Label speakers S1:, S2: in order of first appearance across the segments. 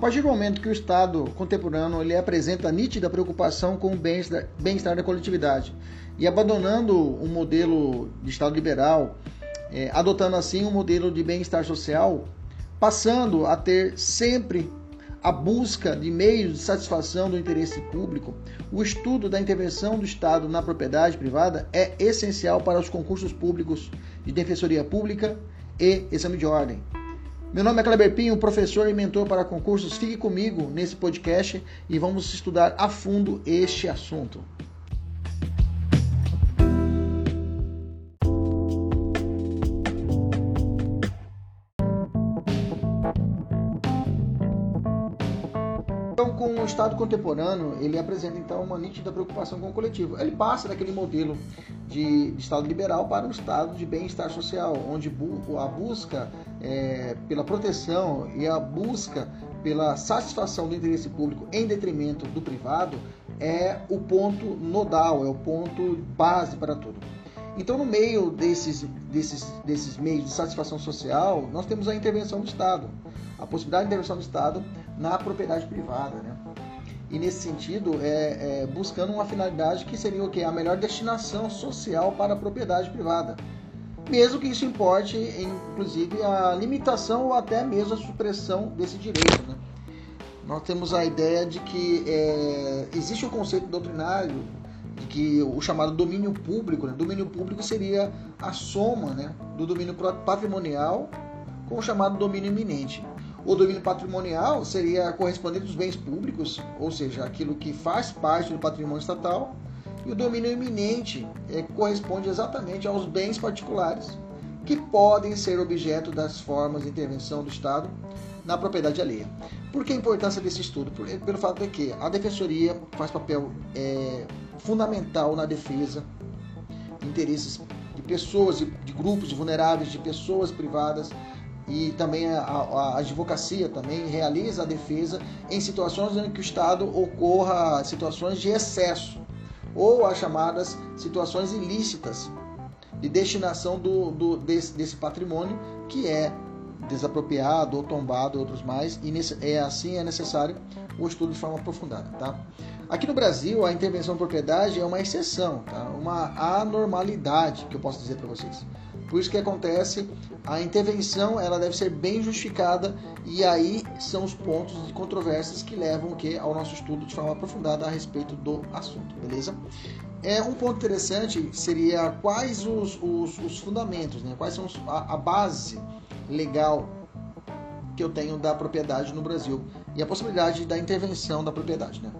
S1: Partir do momento que o Estado contemporâneo ele apresenta nítida preocupação com o bem-estar da coletividade e abandonando um modelo de Estado liberal, é, adotando assim um modelo de bem-estar social, passando a ter sempre a busca de meios de satisfação do interesse público, o estudo da intervenção do Estado na propriedade privada é essencial para os concursos públicos de defensoria pública e exame de ordem. Meu nome é Kleber Pinho, professor e mentor para concursos. Fique comigo nesse podcast e vamos estudar a fundo este assunto. Então, com o Estado contemporâneo, ele apresenta então uma nítida preocupação com o coletivo. Ele passa daquele modelo de, Estado liberal para um Estado de bem-estar social, onde a busca é, pela proteção e a busca pela satisfação do interesse público em detrimento do privado é o ponto nodal, é o ponto base para tudo. Então, no meio desses, desses, desses meios de satisfação social, nós temos a intervenção do Estado, a possibilidade de intervenção do Estado na propriedade privada, né? E nesse sentido, é, é, buscando uma finalidade que seria o que? A melhor destinação social para a propriedade privada. Mesmo que isso importe, inclusive, a limitação ou até mesmo a supressão desse direito. Né? Nós temos a ideia de que é, existe um conceito doutrinário de que o chamado domínio público, né? domínio público seria a soma né? do domínio patrimonial com o chamado domínio iminente. O domínio patrimonial seria correspondente dos bens públicos, ou seja, aquilo que faz parte do patrimônio estatal, o domínio eminente é, corresponde exatamente aos bens particulares que podem ser objeto das formas de intervenção do Estado na propriedade alheia. Por que a importância desse estudo? Por, pelo fato de que a defensoria faz papel é, fundamental na defesa de interesses de pessoas, de, de grupos vulneráveis, de pessoas privadas, e também a, a, advocacia também realiza a defesa em situações em que o Estado ocorra situações de excesso ou as chamadas situações ilícitas de destinação do, do desse, desse, patrimônio que é desapropriado ou tombado outros mais e nesse, é assim é necessário o estudo de forma aprofundada, tá? Aqui no Brasil a intervenção em propriedade é uma exceção, tá? Uma anormalidade que eu posso dizer para vocês. Por isso que acontece, a intervenção ela deve ser bem justificada e aí são os pontos de controvérsias que levam que ao nosso estudo de forma aprofundada a respeito do assunto, beleza? É um ponto interessante seria quais os, os, os fundamentos, né? Quais são a, a base legal que eu tenho da propriedade no Brasil e a possibilidade da intervenção da propriedade, né?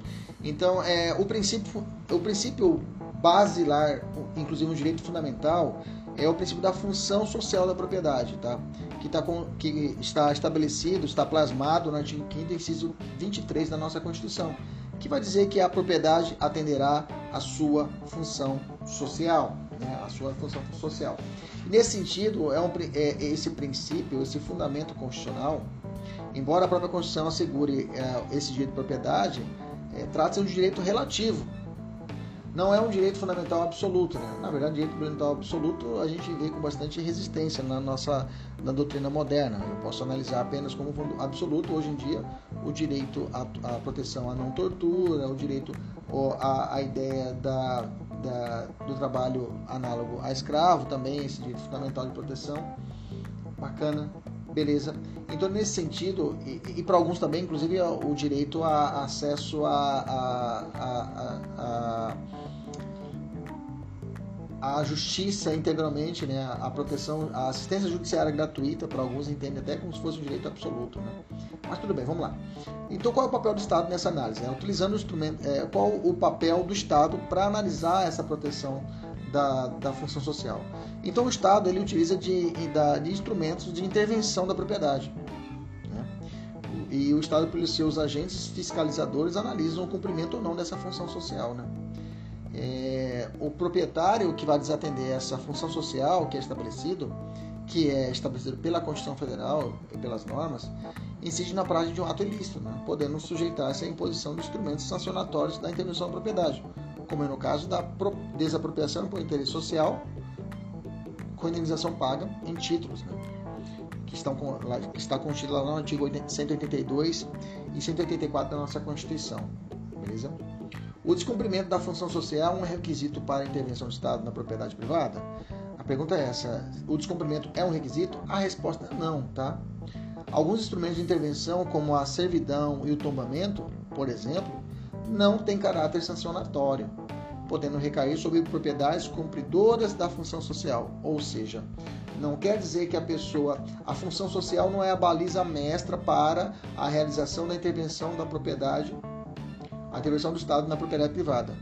S1: Então, é o princípio, o princípio basilar, inclusive um direito fundamental, é o princípio da função social da propriedade, tá? Que, tá com, que está estabelecido, está plasmado no artigo 5 inciso 23 da nossa Constituição, que vai dizer que a propriedade atenderá a sua função social, né? a sua função social. nesse sentido, é, um, é esse princípio, esse fundamento constitucional, embora a própria Constituição assegure é, esse direito de propriedade, é, trata-se de um direito relativo, não é um direito fundamental absoluto, né? Na verdade, direito fundamental absoluto a gente vê com bastante resistência na nossa na doutrina moderna. Eu posso analisar apenas como absoluto hoje em dia o direito à, à proteção à não tortura, o direito à, à ideia da, da, do trabalho análogo a escravo, também esse direito fundamental de proteção. Bacana, beleza. Então, nesse sentido, e, e para alguns também, inclusive, o direito a, a acesso a, a a justiça integralmente, né, a proteção, a assistência judiciária gratuita, para alguns entendem até como se fosse um direito absoluto. Né? Mas tudo bem, vamos lá. Então, qual é o papel do Estado nessa análise? É, utilizando o instrumento, é, qual o papel do Estado para analisar essa proteção da, da função social? Então, o Estado ele utiliza de, de instrumentos de intervenção da propriedade. Né? E o Estado, pelos seus agentes fiscalizadores, analisam o cumprimento ou não dessa função social. Né? É, o proprietário que vai desatender essa função social que é estabelecido, que é estabelecido pela Constituição Federal e pelas normas, incide na prática de um ato ilícito, né? podendo sujeitar-se à imposição de instrumentos sancionatórios da intervenção da propriedade, como é no caso da desapropriação por interesse social, com indenização paga em títulos, né? que, estão com, está contido lá no artigo 182 e 184 da nossa Constituição. Beleza? O descumprimento da função social é um requisito para a intervenção do Estado na propriedade privada? A pergunta é essa: o descumprimento é um requisito? A resposta é não, tá? Alguns instrumentos de intervenção, como a servidão e o tombamento, por exemplo, não têm caráter sancionatório, podendo recair sobre propriedades cumpridoras da função social. Ou seja, não quer dizer que a pessoa, a função social não é a baliza mestra para a realização da intervenção da propriedade a intervenção do Estado na propriedade privada,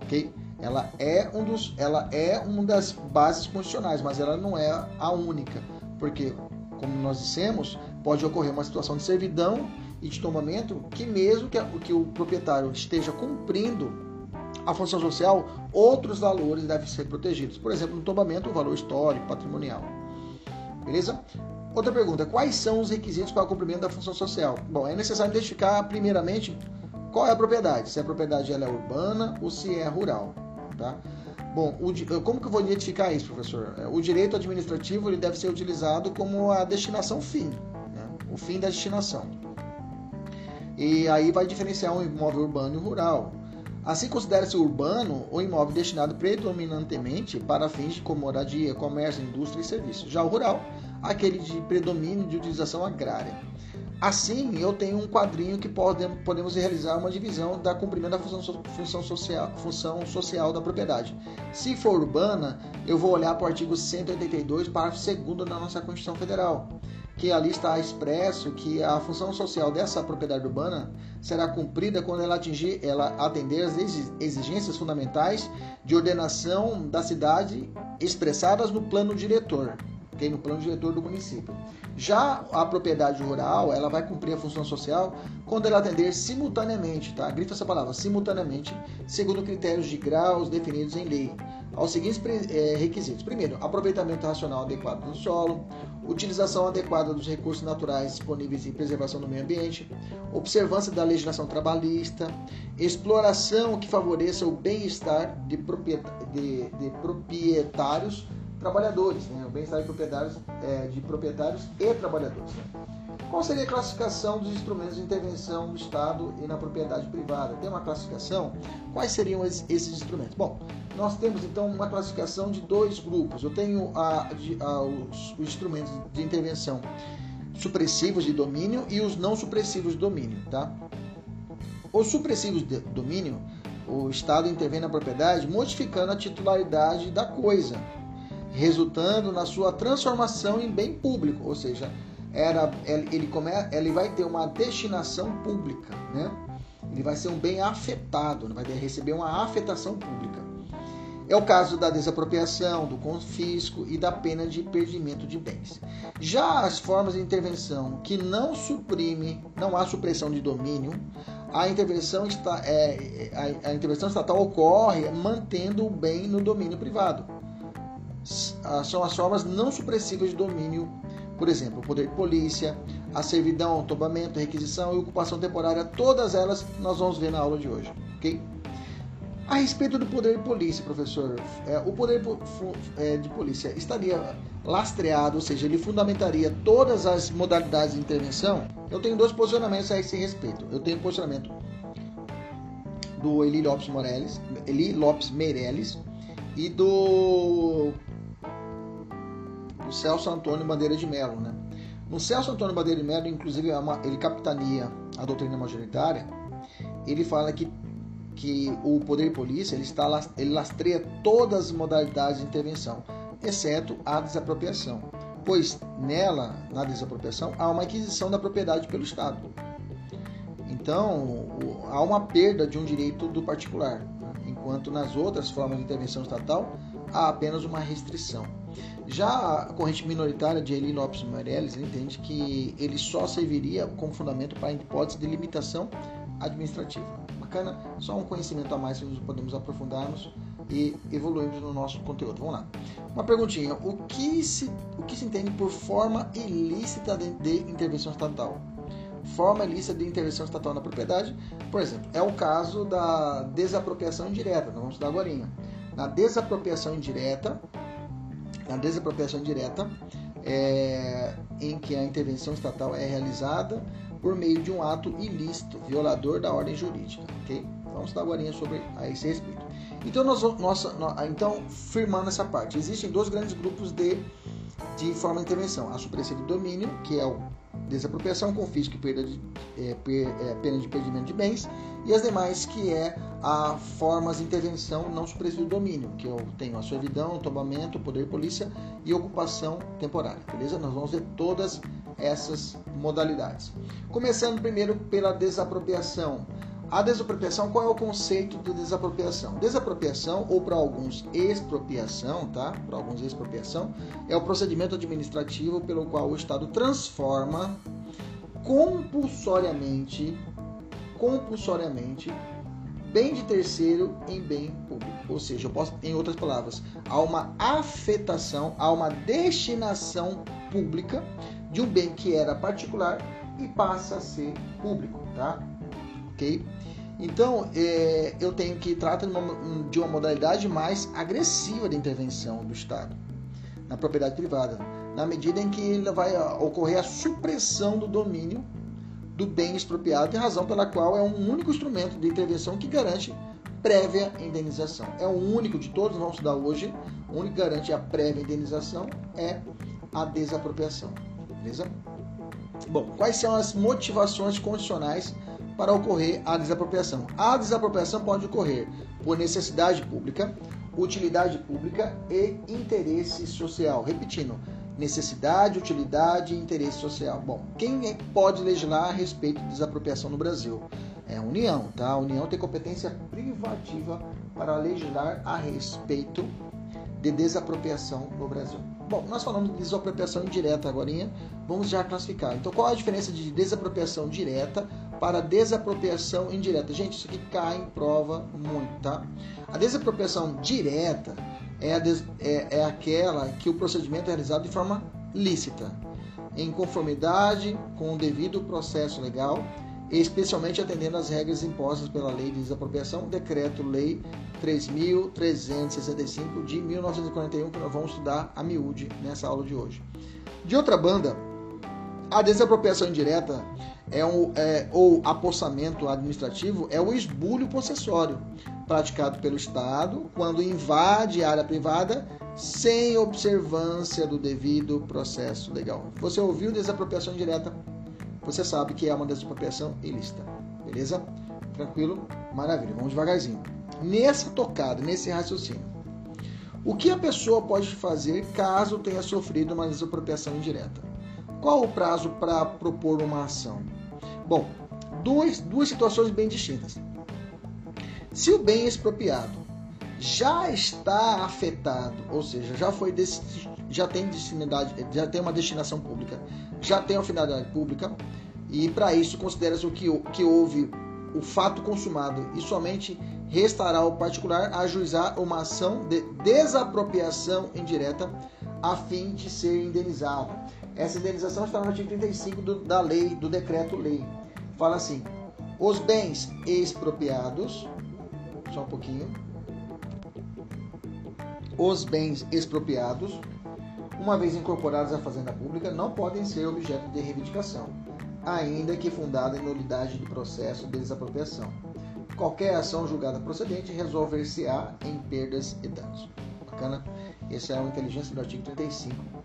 S1: ok? Ela é um dos, ela é uma das bases constitucionais, mas ela não é a única, porque como nós dissemos, pode ocorrer uma situação de servidão e de tombamento que mesmo que, que o proprietário esteja cumprindo a função social, outros valores devem ser protegidos. Por exemplo, no tombamento, o valor histórico, patrimonial. Beleza? Outra pergunta: quais são os requisitos para o cumprimento da função social? Bom, é necessário identificar, primeiramente, qual é a propriedade? Se a propriedade ela é urbana ou se é rural, tá? Bom, o, como que eu vou identificar isso, professor? É, o direito administrativo ele deve ser utilizado como a destinação fim, né? o fim da destinação. E aí vai diferenciar um imóvel urbano e rural. Assim considera-se urbano o imóvel destinado predominantemente para fins de moradia, comércio, indústria e serviços. Já o rural, aquele de predomínio de utilização agrária. Assim, eu tenho um quadrinho que podemos realizar uma divisão da cumprimento da função, função, social, função social da propriedade. Se for urbana, eu vou olhar para o artigo 182, parágrafo 2 da nossa Constituição Federal, que ali está expresso que a função social dessa propriedade urbana será cumprida quando ela atingir, ela atender as exigências fundamentais de ordenação da cidade expressadas no plano diretor, okay? no plano diretor do município. Já a propriedade rural, ela vai cumprir a função social quando ela atender simultaneamente, tá? Grifa essa palavra, simultaneamente, segundo critérios de graus definidos em lei, aos seguintes é, requisitos. Primeiro, aproveitamento racional adequado do solo, utilização adequada dos recursos naturais disponíveis e preservação do meio ambiente, observância da legislação trabalhista, exploração que favoreça o bem-estar de, de, de proprietários trabalhadores, né? o bem-estar de proprietários, é, de proprietários e trabalhadores. Qual seria a classificação dos instrumentos de intervenção do Estado e na propriedade privada? Tem uma classificação? Quais seriam esses instrumentos? Bom, nós temos então uma classificação de dois grupos. Eu tenho a, a, os, os instrumentos de intervenção supressivos de domínio e os não supressivos de domínio, tá? Os supressivos de domínio, o Estado intervém na propriedade modificando a titularidade da coisa, resultando na sua transformação em bem público, ou seja, era, ele, come, ele vai ter uma destinação pública, né? ele vai ser um bem afetado, vai receber uma afetação pública. É o caso da desapropriação, do confisco e da pena de perdimento de bens. Já as formas de intervenção que não suprime, não há supressão de domínio, a intervenção, está, é, a, a intervenção estatal ocorre mantendo o bem no domínio privado. Ah, são as formas não supressivas de domínio, por exemplo, o poder de polícia, a servidão, o tombamento, a requisição e ocupação temporária, todas elas nós vamos ver na aula de hoje, ok? A respeito do poder de polícia, professor, é, o poder é, de polícia estaria lastreado, ou seja, ele fundamentaria todas as modalidades de intervenção? Eu tenho dois posicionamentos a esse respeito. Eu tenho o posicionamento do Eli Lopes Morales, Eli Lopes Meirelles e do Celso Antônio Bandeira de Mello. Né? No Celso Antônio Bandeira de Mello, inclusive, é ele capitania a doutrina majoritária, ele fala que, que o poder de polícia ele, está, ele lastreia todas as modalidades de intervenção, exceto a desapropriação, pois nela, na desapropriação, há uma aquisição da propriedade pelo Estado. Então, há uma perda de um direito do particular, né? enquanto nas outras formas de intervenção estatal há apenas uma restrição. Já a corrente minoritária de Eli Lopes Meirelles entende que ele só serviria como fundamento para a hipótese de limitação administrativa. Bacana? Só um conhecimento a mais que nós podemos aprofundarmos e evoluirmos no nosso conteúdo. Vamos lá. Uma perguntinha: o que se, o que se entende por forma ilícita de, de intervenção estatal? Forma ilícita de intervenção estatal na propriedade, por exemplo, é o caso da desapropriação indireta. Nós vamos estudar agora. Na desapropriação indireta, na desapropriação indireta, é, em que a intervenção estatal é realizada por meio de um ato ilícito, violador da ordem jurídica. ok? Vamos dar agora sobre a esse respeito. Então, nós, nossa, então, firmando essa parte, existem dois grandes grupos de, de forma de intervenção: a supressão de domínio, que é o desapropriação, confisco e perda de, é, per, é, pena de perdimento de bens, e as demais, que é a formas de intervenção não supressiva do domínio, que eu tenho a servidão, tombamento, poder polícia e ocupação temporária, beleza? Nós vamos ver todas essas modalidades. Começando primeiro pela desapropriação. A desapropriação, qual é o conceito de desapropriação? Desapropriação, ou para alguns expropriação, tá? Para alguns expropriação, é o procedimento administrativo pelo qual o Estado transforma compulsoriamente, compulsoriamente, bem de terceiro em bem público. Ou seja, eu posso, em outras palavras, há uma afetação, há uma destinação pública de um bem que era particular e passa a ser público, tá? Ok? Então, é, eu tenho que tratar de uma, de uma modalidade mais agressiva de intervenção do Estado na propriedade privada, na medida em que vai ocorrer a supressão do domínio do bem expropriado, em razão pela qual é um único instrumento de intervenção que garante prévia indenização. É o único de todos, vamos estudar hoje, o único que garante a prévia indenização é a desapropriação. Beleza? Bom, quais são as motivações condicionais para ocorrer a desapropriação. A desapropriação pode ocorrer por necessidade pública, utilidade pública e interesse social. Repetindo, necessidade, utilidade e interesse social. Bom, quem é pode legislar a respeito de desapropriação no Brasil? É a União, tá? A União tem competência privativa para legislar a respeito de desapropriação no Brasil. Bom, nós falamos de desapropriação indireta agora, vamos já classificar. Então, qual a diferença de desapropriação direta para desapropriação indireta? Gente, isso aqui cai em prova muito, tá? A desapropriação direta é, des... é, é aquela que o procedimento é realizado de forma lícita, em conformidade com o devido processo legal especialmente atendendo às regras impostas pela Lei de Desapropriação, Decreto-Lei 3.365 de 1941, que nós vamos estudar a miúde nessa aula de hoje. De outra banda, a desapropriação indireta é um, é, ou apossamento administrativo é o esbulho possessório praticado pelo Estado quando invade área privada sem observância do devido processo legal. Você ouviu desapropriação indireta? você sabe que é uma desapropriação ilícita. Beleza? Tranquilo? Maravilha. Vamos devagarzinho. Nessa tocada, nesse raciocínio, o que a pessoa pode fazer caso tenha sofrido uma desapropriação indireta? Qual o prazo para propor uma ação? Bom, duas, duas situações bem distintas. Se o bem expropriado já está afetado, ou seja, já foi já tem destinidade, já tem uma destinação pública, já tem uma finalidade pública, e para isso considera-se que, que houve o fato consumado e somente restará ao particular ajuizar uma ação de desapropriação indireta a fim de ser indenizado. Essa indenização está no artigo 35 do, da lei, do decreto-lei. Fala assim: os bens expropriados, só um pouquinho, os bens expropriados uma vez incorporados à fazenda pública, não podem ser objeto de reivindicação, ainda que fundada em nulidade do processo de desapropriação. Qualquer ação julgada procedente resolver-se-á em perdas e danos. Bacana? Essa é a inteligência do artigo 35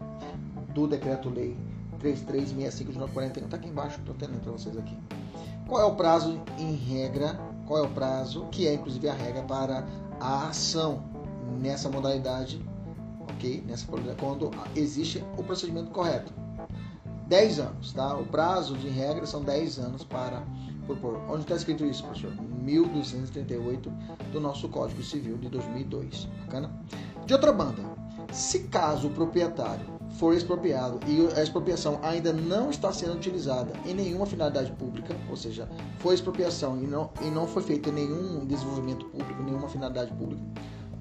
S1: do Decreto-Lei 3365 de 1941. Está aqui embaixo, estou tendo para vocês aqui. Qual é o prazo em regra Qual é o prazo? Que é inclusive a regra para a ação nessa modalidade, ok? Nessa quando existe o procedimento correto. 10 anos, tá? O prazo de regra são 10 anos para propor. Onde está escrito isso, professor? 1238 do nosso Código Civil de 2002. Bacana? De outra banda, se caso o proprietário for expropriado e a expropriação ainda não está sendo utilizada em nenhuma finalidade pública, ou seja, foi expropriação e não, e não foi feito nenhum desenvolvimento público, nenhuma finalidade pública,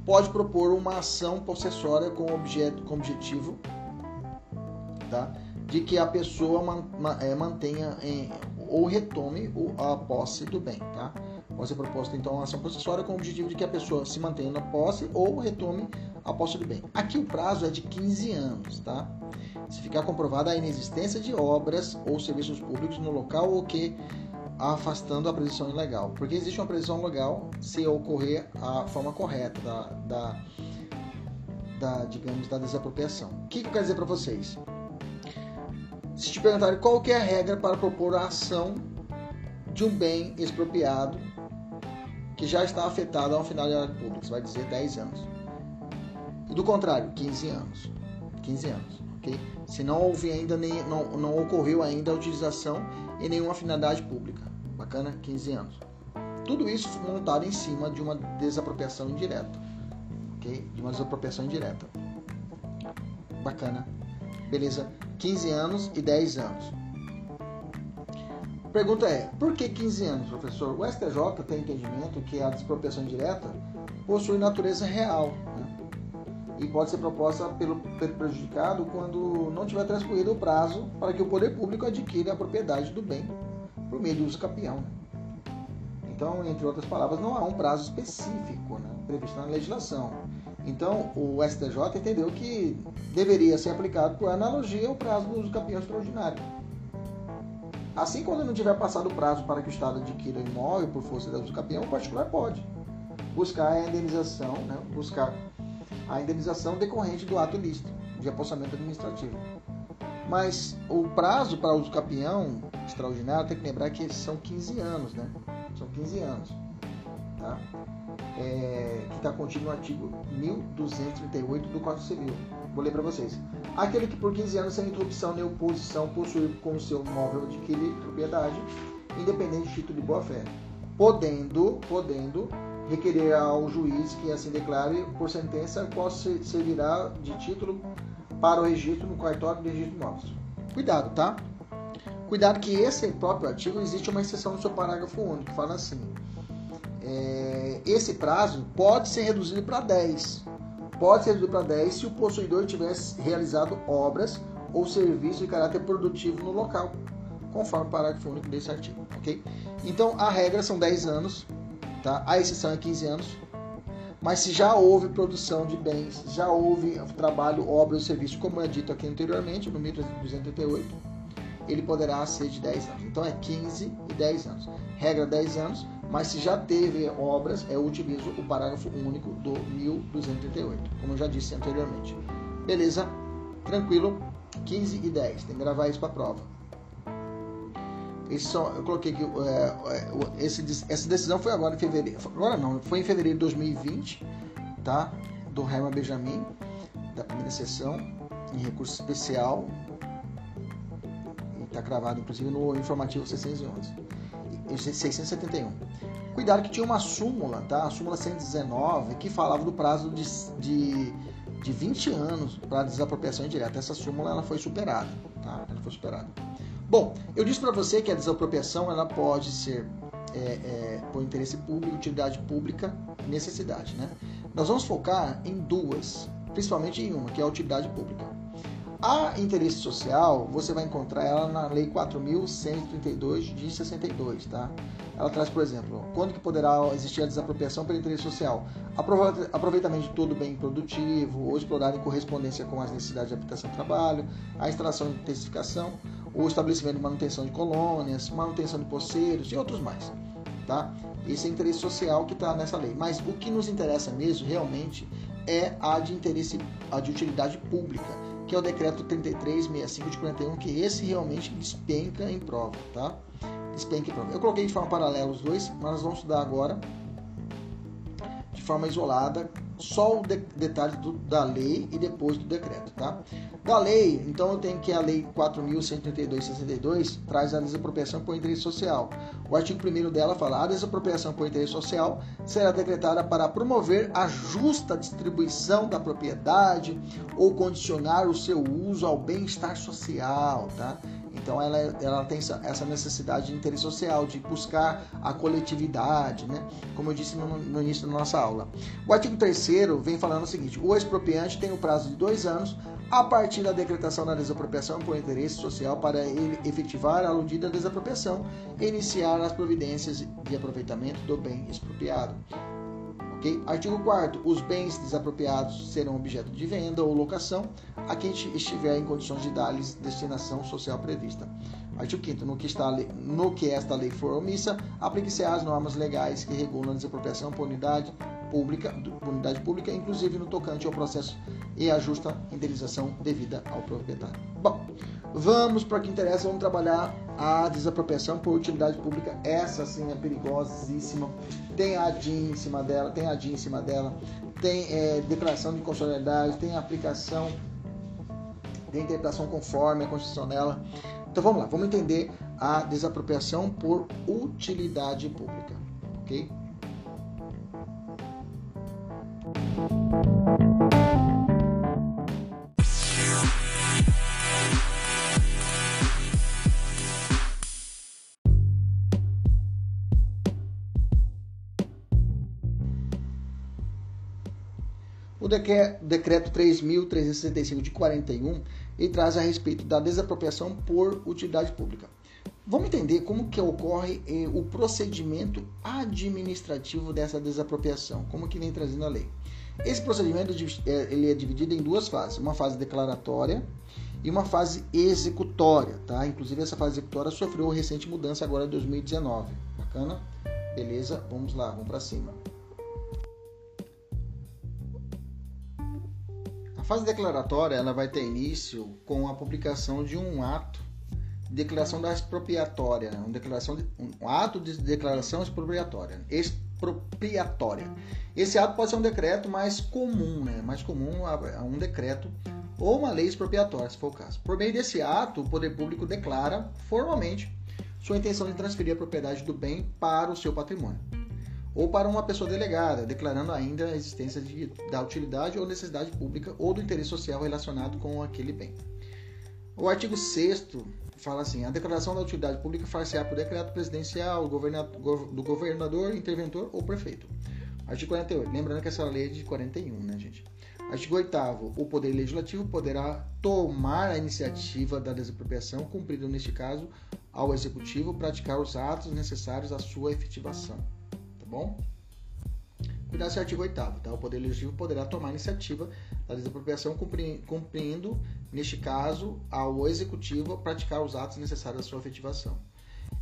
S1: pode propor uma ação possessória com, objeto, com objetivo tá, de que a pessoa é, mantenha em, ou retome a posse do bem. Tá? Pode ser proposta então uma ação possessória com o objetivo de que a pessoa se mantenha na posse ou retome a posse do bem. Aqui o prazo é de 15 anos, tá? Se ficar comprovada a inexistência de obras ou serviços públicos no local ou que afastando a presunção ilegal. Porque existe uma presunção legal se ocorrer a forma correta da, da, da digamos, da desapropriação. O que, que eu quero dizer para vocês? Se te perguntarem qual que é a regra para propor a ação de um bem expropriado que já está afetado a uma finalidade pública, você vai dizer 10 anos. E do contrário, 15 anos. 15 anos, ok? Se não houve ainda nem, não, não ocorreu ainda a utilização em nenhuma finalidade pública. Bacana? 15 anos. Tudo isso montado em cima de uma desapropriação indireta. Ok? De uma desapropriação indireta. Bacana. Beleza? 15 anos e 10 anos. Pergunta é, por que 15 anos, professor? O STJ tem entendimento que a expropriação indireta possui natureza real? E pode ser proposta pelo, prejudicado quando não tiver transcorrido o prazo para que o poder público adquira a propriedade do bem por meio de uso capião. Então, entre outras palavras, não há um prazo específico né, previsto na legislação. Então, o STJ entendeu que deveria ser aplicado por analogia ao prazo do uso capião extraordinário. Assim, quando não tiver passado o prazo para que o Estado adquira o imóvel por força da uso capião, o particular pode buscar a indenização, né, buscar a indenização decorrente do ato ilícito de apostamento administrativo. Mas o prazo para uso capião extraordinário tem que lembrar que são 15 anos, né? São 15 anos. Tá? É, que está contido no artigo 1238 do Código Civil. Vou ler para vocês. Aquele que por 15 anos sem interrupção nem oposição possuir com o seu móvel adquirir propriedade, independente de título de boa-fé, podendo, podendo requerer ao juiz que assim declare por sentença qual servirá de título para o registro no cartório de registro de imóveis. Cuidado, tá? Cuidado que esse próprio artigo existe uma exceção no seu parágrafo único, que fala assim: é, esse prazo pode ser reduzido para 10. Pode ser reduzido para 10 se o possuidor tivesse realizado obras ou serviços de caráter produtivo no local, conforme o parágrafo único desse artigo, ok? Então a regra são 10 anos, tá? A exceção é 15 anos. Mas se já houve produção de bens, já houve trabalho, obra ou serviço, como é dito aqui anteriormente, no 1238, ele poderá ser de 10 anos. Então é 15 e 10 anos. Regra 10 anos, mas se já teve obras, eu utilizo o parágrafo único do 1238, como eu já disse anteriormente. Beleza? Tranquilo? 15 e 10. Tem que gravar isso para a prova. Só, eu coloquei que é, é, esse, essa decisão foi agora em fevereiro. Agora não, foi em fevereiro de 2020, tá? Do Herman Benjamin, da primeira sessão, em recurso especial, Está cravado, inclusive, no informativo 611. 671. Cuidado que tinha uma súmula, tá? A súmula 119, que falava do prazo de, de, de 20 anos para desapropriação indireta. Essa súmula ela foi superada, tá? Ela foi superada. Bom, eu disse para você que a desapropriação ela pode ser é, é, por interesse público, utilidade pública, necessidade, né? Nós vamos focar em duas, principalmente em uma, que é a utilidade pública. A interesse social, você vai encontrar ela na Lei 4.132 de 62, tá? Ela traz, por exemplo, quando que poderá existir a desapropriação pelo interesse social? Aproveitamento de todo bem produtivo, ou explorar em correspondência com as necessidades de habitação e trabalho, a instalação e intensificação, o estabelecimento de manutenção de colônias, manutenção de poceiros e outros mais, tá? Esse é interesse social que está nessa lei. Mas o que nos interessa mesmo, realmente, é a de interesse, a de utilidade pública que é o decreto 3365 de 41, que esse realmente despenca em prova, tá? Despenca em prova. Eu coloquei de forma paralela os dois, mas nós vamos estudar agora forma isolada só o de detalhe do, da lei e depois do decreto, tá? Da lei, então eu tenho que a lei 4.132/62 traz a desapropriação por interesse social. O artigo 1 dela fala: a desapropriação por interesse social será decretada para promover a justa distribuição da propriedade ou condicionar o seu uso ao bem-estar social, tá? Então ela, ela tem essa necessidade de interesse social, de buscar a coletividade, né? como eu disse no, no início da nossa aula. O artigo 3 vem falando o seguinte: o expropriante tem o prazo de dois anos a partir da decretação da desapropriação por interesse social para ele efetivar a aludida desapropriação e iniciar as providências de aproveitamento do bem expropriado. Okay? Artigo 4 Os bens desapropriados serão objeto de venda ou locação a quem estiver em condições de dar-lhes destinação social prevista. Artigo 5 no que, no que esta lei for omissa, aplique-se às normas legais que regulam a desapropriação por unidade pública, unidade pública, inclusive no tocante ao processo e a justa indenização devida ao proprietário. Bom, vamos para o que interessa, vamos trabalhar a desapropriação por utilidade pública. Essa sim é perigosíssima. Tem a em cima dela, tem a em cima dela, tem é, declaração de constitucionalidade, tem aplicação, tem interpretação conforme a Constituição dela. Então vamos lá, vamos entender a desapropriação por utilidade pública, ok? O decreto 3.365 de 41 ele traz a respeito da desapropriação por utilidade pública. Vamos entender como que ocorre eh, o procedimento administrativo dessa desapropriação, como que vem trazendo a lei. Esse procedimento é, ele é dividido em duas fases, uma fase declaratória e uma fase executória, tá? Inclusive essa fase executória sofreu recente mudança agora em 2019. Bacana? Beleza? Vamos lá, vamos para cima. Fase declaratória ela vai ter início com a publicação de um ato de declaração da expropriatória, uma declaração de, um ato de declaração expropriatória. Expropriatória. Esse ato pode ser um decreto mais comum, né? Mais comum a um decreto ou uma lei expropriatória, se for o caso. Por meio desse ato, o poder público declara formalmente sua intenção de transferir a propriedade do bem para o seu patrimônio ou para uma pessoa delegada, declarando ainda a existência de, da utilidade ou necessidade pública ou do interesse social relacionado com aquele bem. O artigo 6 fala assim: a declaração da utilidade pública far-se-á por decreto presidencial do governador, interventor ou prefeito. Artigo 48. Lembrando que essa lei é de 41, né, gente? Artigo 8. O Poder Legislativo poderá tomar a iniciativa da desapropriação, cumprindo, neste caso, ao Executivo praticar os atos necessários à sua efetivação. Tá bom? Cuidado esse artigo 8. Tá? O Poder Legislativo poderá tomar iniciativa da desapropriação, cumprindo, neste caso, ao Executivo praticar os atos necessários à sua efetivação.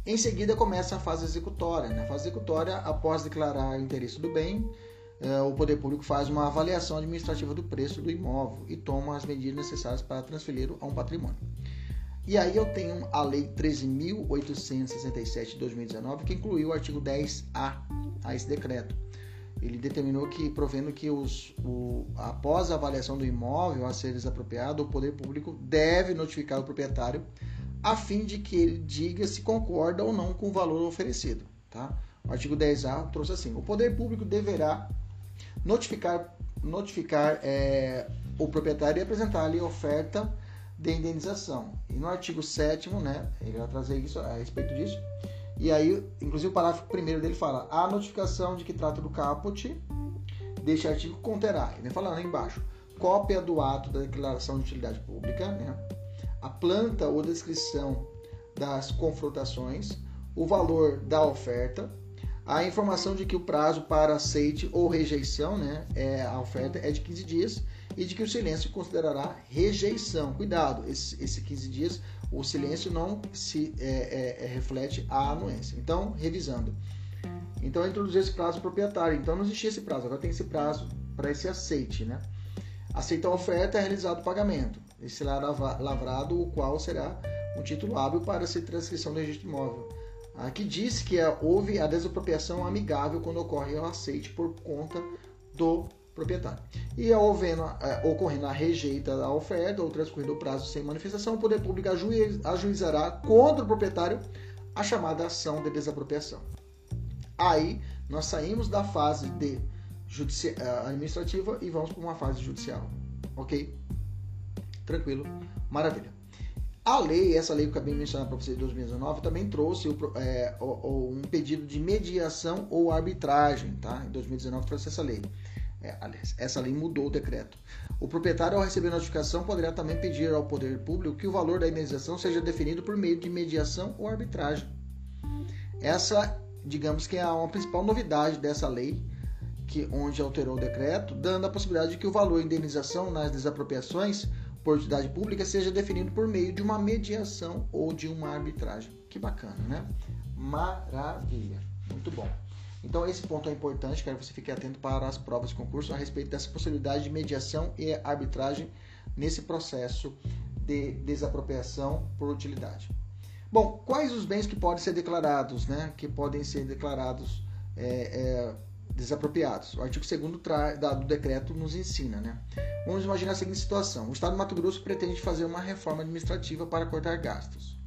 S1: Em seguida começa a fase executória. Na né? fase executória, após declarar o interesse do bem, eh, o poder público faz uma avaliação administrativa do preço do imóvel e toma as medidas necessárias para transferi-lo a um patrimônio. E aí eu tenho a Lei 13.867 de 2019, que incluiu o artigo 10A a esse decreto. Ele determinou que, provendo que os, o, após a avaliação do imóvel a ser desapropriado, o poder público deve notificar o proprietário a fim de que ele diga se concorda ou não com o valor oferecido. Tá? O artigo 10A trouxe assim: o poder público deverá notificar, notificar é, o proprietário e apresentar-lhe oferta de indenização. E no artigo 7 né, ele vai trazer isso a respeito disso. E aí, inclusive, o parágrafo primeiro dele fala: a notificação de que trata do caput deste artigo conterá, ele vai falando aí embaixo, cópia do ato da declaração de utilidade pública, né? a planta ou descrição das confrontações, o valor da oferta, a informação de que o prazo para aceite ou rejeição, né, é, a oferta é de 15 dias e de que o silêncio considerará rejeição. Cuidado, esse, esse 15 dias, o silêncio não se é, é, é, reflete a anuência. Então, revisando. Então, introduziu esse prazo proprietário. Então, não existia esse prazo, agora tem esse prazo para esse aceite, né? Aceita a oferta, é realizado o pagamento. Esse será lavrado, o qual será um título hábil para ser transcrição do registro imóvel. Aqui diz que houve a desapropriação amigável quando ocorre o aceite por conta do proprietário. E é, ocorrendo a rejeita da oferta ou transcorrido o prazo sem manifestação, o poder público ajuizará contra o proprietário a chamada ação de desapropriação. Aí nós saímos da fase de é, administrativa e vamos para uma fase judicial. Ok? Tranquilo? Maravilha. A lei, essa lei que eu acabei de mencionar para vocês de 2019, também trouxe o, é, um pedido de mediação ou arbitragem, tá? Em 2019 trouxe essa lei. É, aliás, essa lei mudou o decreto. O proprietário, ao receber notificação, poderá também pedir ao poder público que o valor da indenização seja definido por meio de mediação ou arbitragem. Essa, digamos que é a principal novidade dessa lei, que onde alterou o decreto, dando a possibilidade de que o valor da indenização nas desapropriações por utilidade pública seja definido por meio de uma mediação ou de uma arbitragem. Que bacana, né? Maravilha. Muito bom. Então, esse ponto é importante, quero que você fique atento para as provas de concurso a respeito dessa possibilidade de mediação e arbitragem nesse processo de desapropriação por utilidade. Bom, quais os bens que podem ser declarados, né? Que podem ser declarados é, é, desapropriados. O artigo 2 do decreto nos ensina. Né? Vamos imaginar a seguinte situação: o Estado de Mato Grosso pretende fazer uma reforma administrativa para cortar gastos.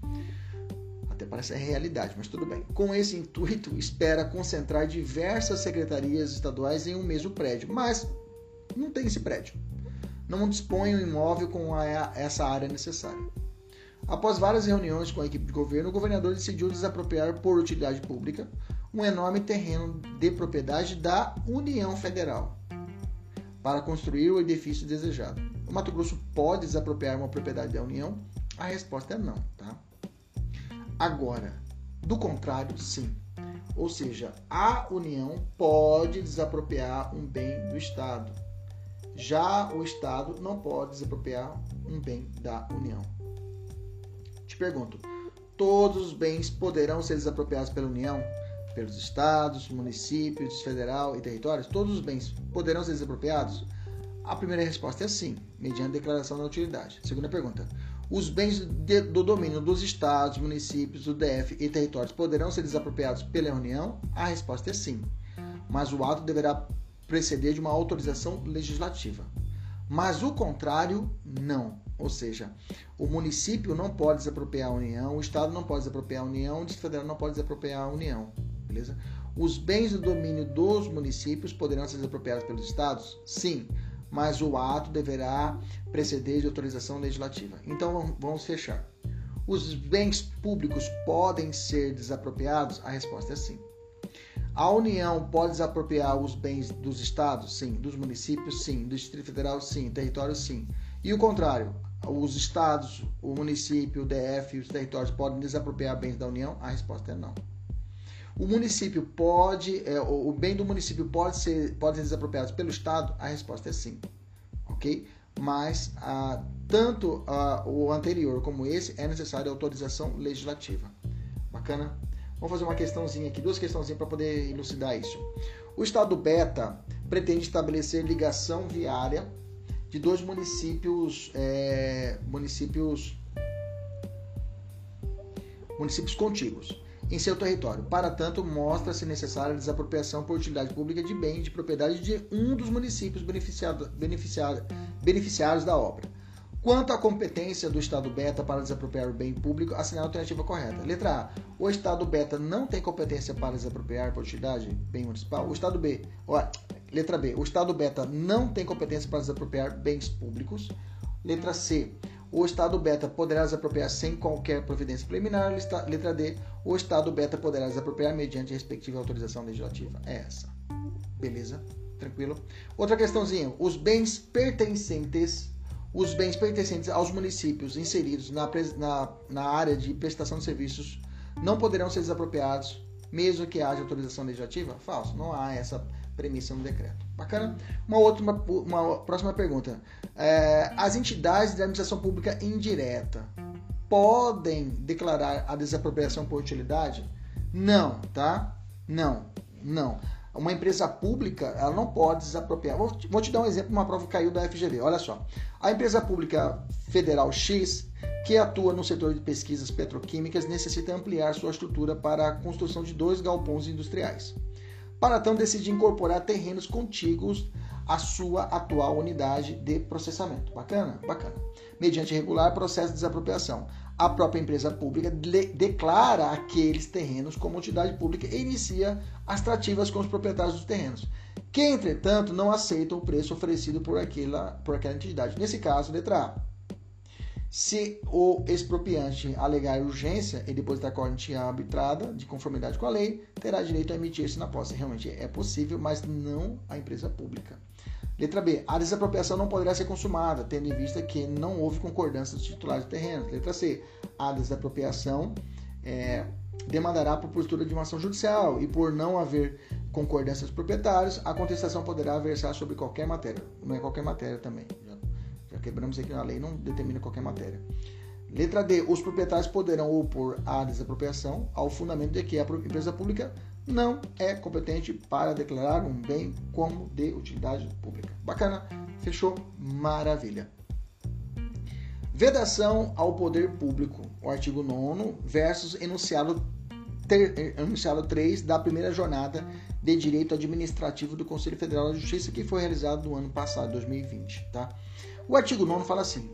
S1: Parece a realidade, mas tudo bem. Com esse intuito, espera concentrar diversas secretarias estaduais em um mesmo prédio, mas não tem esse prédio. Não dispõe um imóvel com a, essa área necessária. Após várias reuniões com a equipe de governo, o governador decidiu desapropriar por utilidade pública um enorme terreno de propriedade da União Federal para construir o edifício desejado. O Mato Grosso pode desapropriar uma propriedade da União? A resposta é não, tá? Agora, do contrário, sim. Ou seja, a União pode desapropriar um bem do Estado. Já o Estado não pode desapropriar um bem da União. Te pergunto: todos os bens poderão ser desapropriados pela União? pelos estados, municípios, federal e territórios, todos os bens poderão ser desapropriados? A primeira resposta é sim, mediante declaração da utilidade. Segunda pergunta: os bens de, do domínio dos estados, municípios, do DF e territórios poderão ser desapropriados pela União? A resposta é sim, mas o ato deverá preceder de uma autorização legislativa. Mas o contrário, não. Ou seja, o município não pode desapropriar a União, o Estado não pode desapropriar a União, o Distrito Federal não pode desapropriar a União beleza? Os bens do domínio dos municípios poderão ser desapropriados pelos estados? Sim, mas o ato deverá preceder de autorização legislativa. Então vamos fechar. Os bens públicos podem ser desapropriados? A resposta é sim. A União pode desapropriar os bens dos estados? Sim. Dos municípios? Sim. Do Distrito Federal? Sim. Território? Sim. E o contrário? Os estados, o município, o DF e os territórios podem desapropriar bens da União? A resposta é não. O município pode, é, o bem do município pode ser, pode ser desapropriado pelo Estado? A resposta é sim, ok? Mas ah, tanto ah, o anterior como esse é necessária autorização legislativa. Bacana? Vamos fazer uma questãozinha aqui, duas questãozinhas para poder elucidar isso. O Estado Beta pretende estabelecer ligação viária de dois municípios, é, municípios, municípios contíguos em seu território. Para tanto, mostra-se necessária a desapropriação por utilidade pública de bem de propriedade de um dos municípios beneficiado, beneficiado, beneficiários da obra. Quanto à competência do Estado beta para desapropriar o bem público, assinale a alternativa correta. Letra A. O Estado beta não tem competência para desapropriar por utilidade bem municipal. O Estado B. Ó, letra B. O Estado beta não tem competência para desapropriar bens públicos. Letra C. O Estado beta poderá desapropriar sem qualquer providência preliminar. Letra D. O Estado beta poderá desapropriar mediante a respectiva autorização legislativa. É essa. Beleza? Tranquilo? Outra questãozinha. Os bens pertencentes os bens pertencentes aos municípios inseridos na, na, na área de prestação de serviços não poderão ser desapropriados, mesmo que haja autorização legislativa? Falso, não há essa premissa no decreto. Bacana? Uma outra, uma, uma próxima pergunta. É, as entidades de administração pública indireta podem declarar a desapropriação por utilidade? Não, tá? Não, não. uma empresa pública ela não pode desapropriar. Vou, vou te dar um exemplo, uma prova que caiu da FGV. Olha só. A empresa pública federal X, que atua no setor de pesquisas petroquímicas, necessita ampliar sua estrutura para a construção de dois galpões industriais. Para então decidir incorporar terrenos contíguos à sua atual unidade de processamento. Bacana? Bacana. Mediante regular processo de desapropriação a própria empresa pública declara aqueles terrenos como utilidade pública e inicia as trativas com os proprietários dos terrenos, que, entretanto, não aceitam o preço oferecido por aquela, por aquela entidade. Nesse caso, letra A. Se o expropriante alegar urgência e depositar correntia arbitrada de conformidade com a lei, terá direito a emitir-se na posse. Realmente é possível, mas não a empresa pública. Letra B. A desapropriação não poderá ser consumada, tendo em vista que não houve concordância dos titulares do terreno. Letra C. A desapropriação é, demandará por postura de uma ação judicial e por não haver concordância dos proprietários, a contestação poderá versar sobre qualquer matéria. Não é qualquer matéria também. Já, já quebramos aqui na lei, não determina qualquer matéria. Letra D. Os proprietários poderão opor a desapropriação ao fundamento de que a empresa pública não é competente para declarar um bem como de utilidade pública. Bacana? Fechou? Maravilha. Vedação ao poder público, o artigo 9 versus enunciado, ter, enunciado 3 da primeira jornada de direito administrativo do Conselho Federal da Justiça que foi realizado no ano passado, 2020. Tá? O artigo 9 fala assim: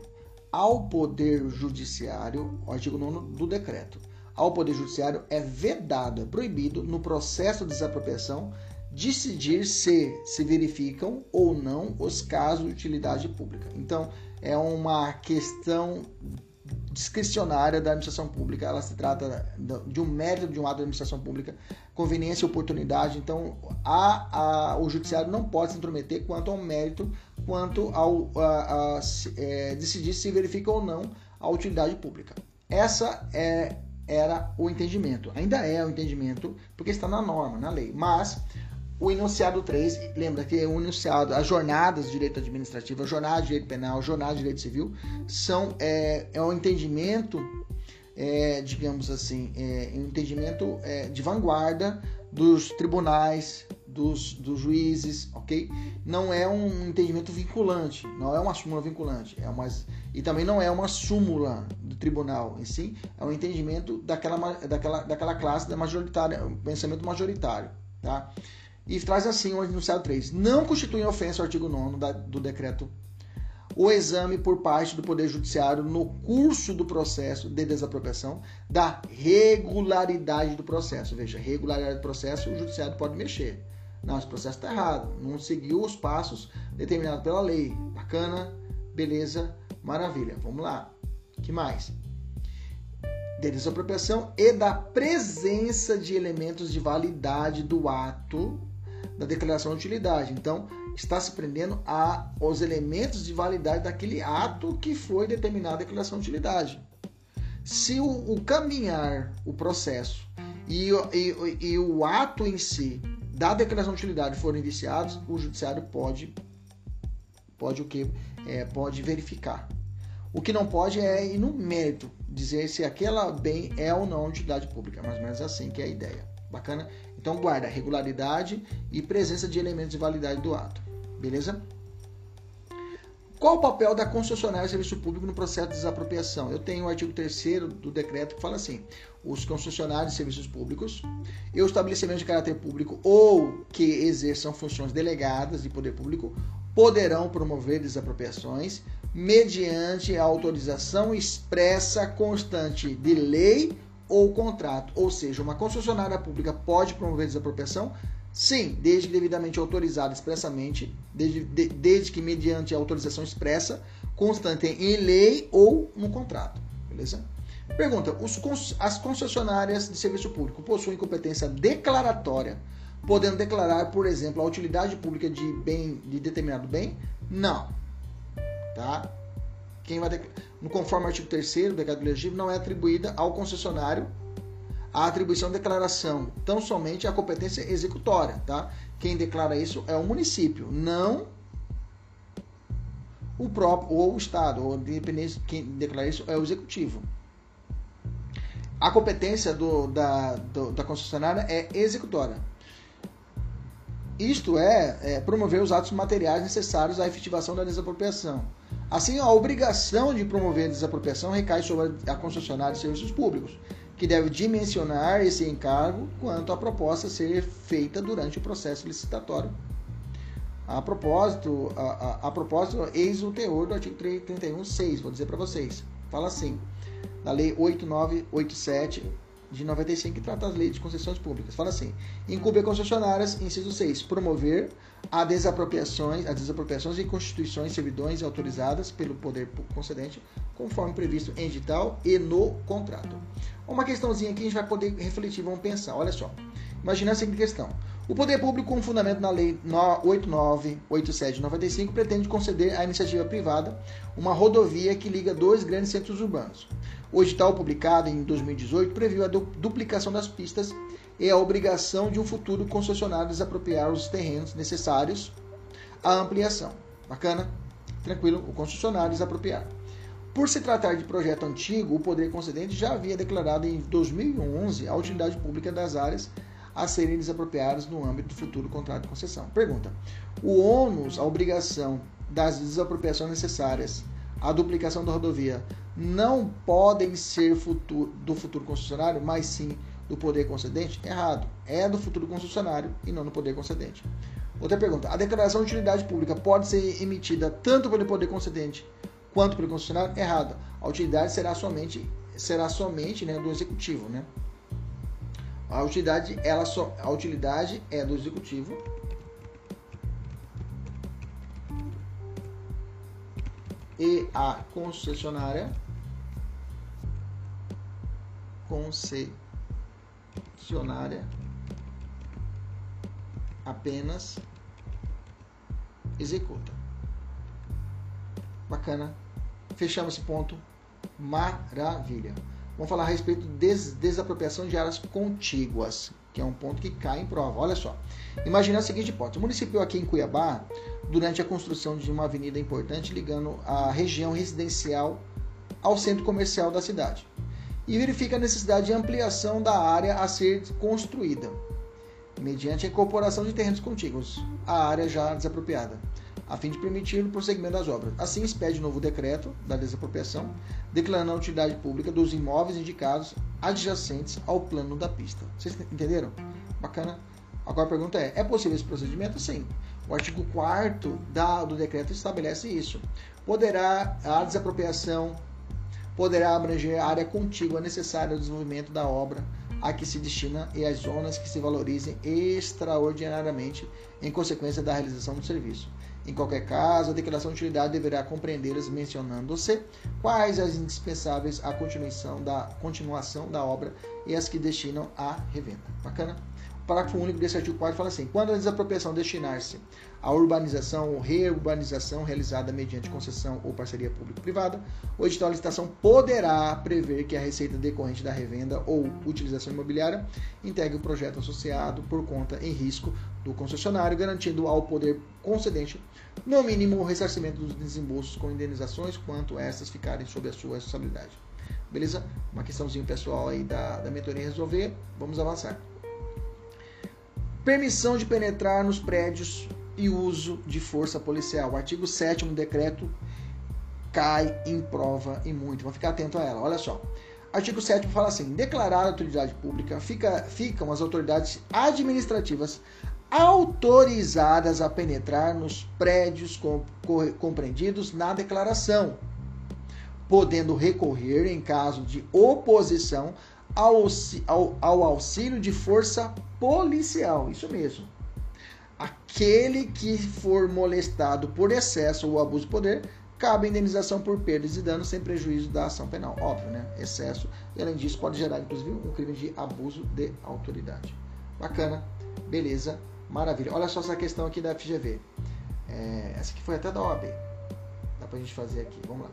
S1: ao poder judiciário, o artigo 9 do decreto ao Poder Judiciário é vedado, é proibido, no processo de desapropriação, decidir se se verificam ou não os casos de utilidade pública. Então, é uma questão discricionária da administração pública, ela se trata de um mérito de um ato da administração pública, conveniência e oportunidade. Então, a, a, o judiciário não pode se intrometer quanto ao mérito, quanto ao a, é, decidir se verifica ou não a utilidade pública. Essa é era o entendimento. Ainda é o entendimento, porque está na norma, na lei. Mas o enunciado 3, lembra que o enunciado, as jornadas de direito administrativo, a jornada de direito penal, a jornada de direito civil, são é, é um entendimento, é, digamos assim, é, um entendimento é, de vanguarda dos tribunais, dos, dos juízes, ok? Não é um entendimento vinculante, não é uma súmula vinculante, é uma, e também não é uma súmula do tribunal em si, é um entendimento daquela, daquela, daquela classe da majoritária, pensamento majoritário, tá? E traz assim o enunciado 3. Não constitui ofensa o artigo 9 da, do decreto o exame por parte do Poder Judiciário no curso do processo de desapropriação da regularidade do processo. Veja, regularidade do processo, o Judiciário pode mexer. Não, esse processo está errado. Não seguiu os passos determinados pela lei. Bacana, beleza, maravilha. Vamos lá. que mais? De desapropriação e da presença de elementos de validade do ato da declaração de utilidade. Então, está se prendendo a os elementos de validade daquele ato que foi determinado a declaração de utilidade. Se o, o caminhar, o processo e, e, e o ato em si da declaração de utilidade forem viciados, o judiciário pode pode o que é, pode verificar. O que não pode é ir no mérito, dizer se aquela bem é ou não utilidade pública, mais ou menos assim que é a ideia. Bacana? Então guarda regularidade e presença de elementos de validade do ato. Beleza? Qual o papel da concessionária de serviço público no processo de desapropriação? Eu tenho o artigo 3 do decreto que fala assim: os concessionários de serviços públicos e os estabelecimentos de caráter público ou que exerçam funções delegadas de poder público poderão promover desapropriações mediante a autorização expressa constante de lei ou contrato. Ou seja, uma concessionária pública pode promover desapropriação Sim, desde que devidamente autorizado expressamente, desde, de, desde que mediante autorização expressa, constante em lei ou no contrato. Beleza? Pergunta: os, as concessionárias de serviço público possuem competência declaratória, podendo declarar, por exemplo, a utilidade pública de bem de determinado bem? Não. Tá? Quem vai no conforme ao artigo 3 do decreto legislativo não é atribuída ao concessionário a atribuição de declaração, tão somente a competência executória, tá? Quem declara isso é o município, não o próprio ou o estado, ou independente quem declara isso é o executivo. A competência do, da, do, da concessionária é executória. Isto é, é, promover os atos materiais necessários à efetivação da desapropriação. Assim, a obrigação de promover a desapropriação recai sobre a concessionária de serviços públicos, que deve dimensionar esse encargo quanto à proposta ser feita durante o processo licitatório. A propósito, a, a, a propósito, eis o teor do artigo 31.6, vou dizer para vocês. Fala assim, da Lei 8987 de 95, que trata as leis de concessões públicas. Fala assim: incube a concessionárias, inciso 6, promover a desapropriações, as desapropriações de constituições, servidões autorizadas pelo poder concedente, conforme previsto em edital e no contrato. Uma questãozinha aqui a gente vai poder refletir, vamos pensar. Olha só. Imagina a seguinte questão. O poder público, com fundamento na Lei 8987 de 95, pretende conceder à iniciativa privada uma rodovia que liga dois grandes centros urbanos. O edital publicado em 2018 previu a duplicação das pistas e a obrigação de um futuro concessionário desapropriar os terrenos necessários à ampliação. Bacana? Tranquilo, o concessionário desapropriar. Por se tratar de projeto antigo, o poder concedente já havia declarado em 2011 a utilidade pública das áreas a serem desapropriadas no âmbito do futuro contrato de concessão. Pergunta: o ônus, a obrigação das desapropriações necessárias à duplicação da rodovia não podem ser futuro, do futuro concessionário, mas sim do poder concedente? Errado. É do futuro concessionário e não do poder concedente. Outra pergunta: a declaração de utilidade pública pode ser emitida tanto pelo poder concedente quanto pelo concessionário? Errado. A utilidade será somente será somente né, do executivo, né? A utilidade, ela só, a utilidade é do executivo. E a concessionária concessionária apenas executa. Bacana. Fechamos esse ponto. Maravilha. Vamos falar a respeito de des desapropriação de áreas contíguas, que é um ponto que cai em prova. Olha só. Imagina a seguinte hipótese: o município aqui em Cuiabá, durante a construção de uma avenida importante ligando a região residencial ao centro comercial da cidade, e verifica a necessidade de ampliação da área a ser construída, mediante a incorporação de terrenos contíguos à área já desapropriada a fim de permitir o prosseguimento das obras. Assim, expede novo decreto da desapropriação, declarando a utilidade pública dos imóveis indicados adjacentes ao plano da pista. Vocês entenderam? Bacana. Agora a pergunta é: é possível esse procedimento? Sim. O artigo 4 do decreto estabelece isso. Poderá a desapropriação poderá abranger a área contígua necessária ao desenvolvimento da obra a que se destina e as zonas que se valorizem extraordinariamente em consequência da realização do serviço. Em qualquer caso, a declaração de utilidade deverá compreendê-las mencionando-se quais as indispensáveis à continuação da, continuação da obra e as que destinam à revenda. Bacana? O parágrafo único desse artigo 4 fala assim: quando a desapropriação destinar-se à urbanização ou reurbanização realizada mediante concessão ou parceria público-privada, o edital de licitação poderá prever que a receita decorrente da revenda ou utilização imobiliária integre o projeto associado por conta em risco do concessionário, garantindo ao poder concedente, no mínimo, o ressarcimento dos desembolsos com indenizações, quanto estas ficarem sob a sua responsabilidade. Beleza? Uma questãozinha pessoal aí da, da mentoria resolver. Vamos avançar. Permissão de penetrar nos prédios e uso de força policial. O artigo 7 do decreto cai em prova e muito. Vamos ficar atento a ela. Olha só. Artigo 7 fala assim: declarar a autoridade pública fica, ficam as autoridades administrativas autorizadas a penetrar nos prédios compreendidos na declaração, podendo recorrer, em caso de oposição, ao, ao, ao auxílio de força policial. Isso mesmo. Aquele que for molestado por excesso ou abuso de poder, cabe indenização por perdas e danos sem prejuízo da ação penal. Óbvio, né? Excesso. E além disso, pode gerar, inclusive, um crime de abuso de autoridade. Bacana. Beleza. Maravilha. Olha só essa questão aqui da FGV. É, essa aqui foi até da OAB. Dá pra gente fazer aqui. Vamos lá.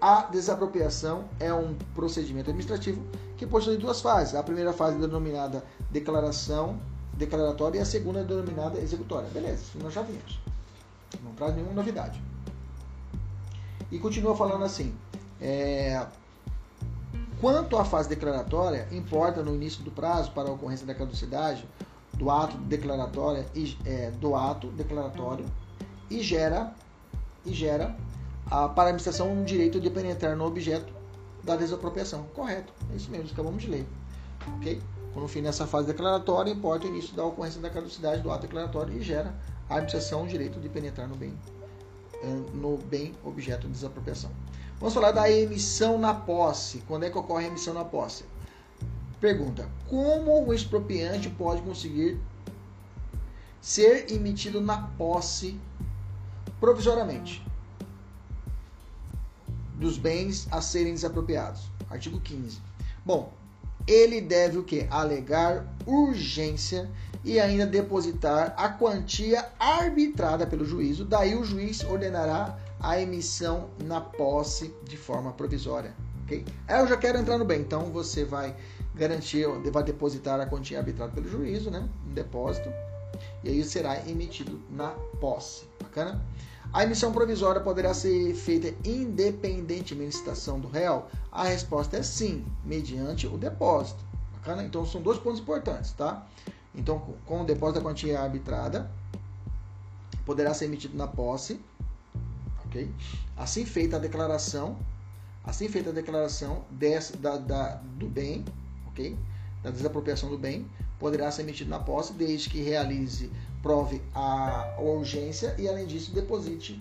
S1: A desapropriação é um procedimento administrativo que possui duas fases. A primeira fase é denominada declaração declaratória e a segunda é denominada executória. Beleza, isso nós já vimos. Não traz nenhuma novidade. E continua falando assim: é, quanto à fase declaratória, importa no início do prazo para a ocorrência da caducidade do ato declaratório e, é, do ato declaratório e gera e gera a, para a administração um direito de penetrar no objeto da desapropriação. Correto, é isso mesmo, acabamos de ler. Ok? Quando fim nessa fase declaratória, importa o início da ocorrência da caducidade do ato declaratório e gera a administração o direito de penetrar no bem, é, no bem objeto de desapropriação. Vamos falar da emissão na posse. Quando é que ocorre a emissão na posse? Pergunta: Como o expropriante pode conseguir ser emitido na posse provisoriamente dos bens a serem desapropriados? Artigo 15. Bom, ele deve o que? Alegar urgência e ainda depositar a quantia arbitrada pelo juízo. Daí o juiz ordenará a emissão na posse de forma provisória. Ok? Aí eu já quero entrar no bem, então você vai garantir, vai depositar a quantia arbitrada pelo juízo, né? Um depósito. E aí será emitido na posse. Bacana? A emissão provisória poderá ser feita independentemente da citação do réu? A resposta é sim, mediante o depósito. Bacana? Então são dois pontos importantes, tá? Então, com o depósito da quantia arbitrada, poderá ser emitido na posse, ok? Assim feita a declaração, assim feita a declaração da, da, do bem, ok? Da desapropriação do bem, poderá ser emitido na posse desde que realize, prove a, a urgência e, além disso, deposite,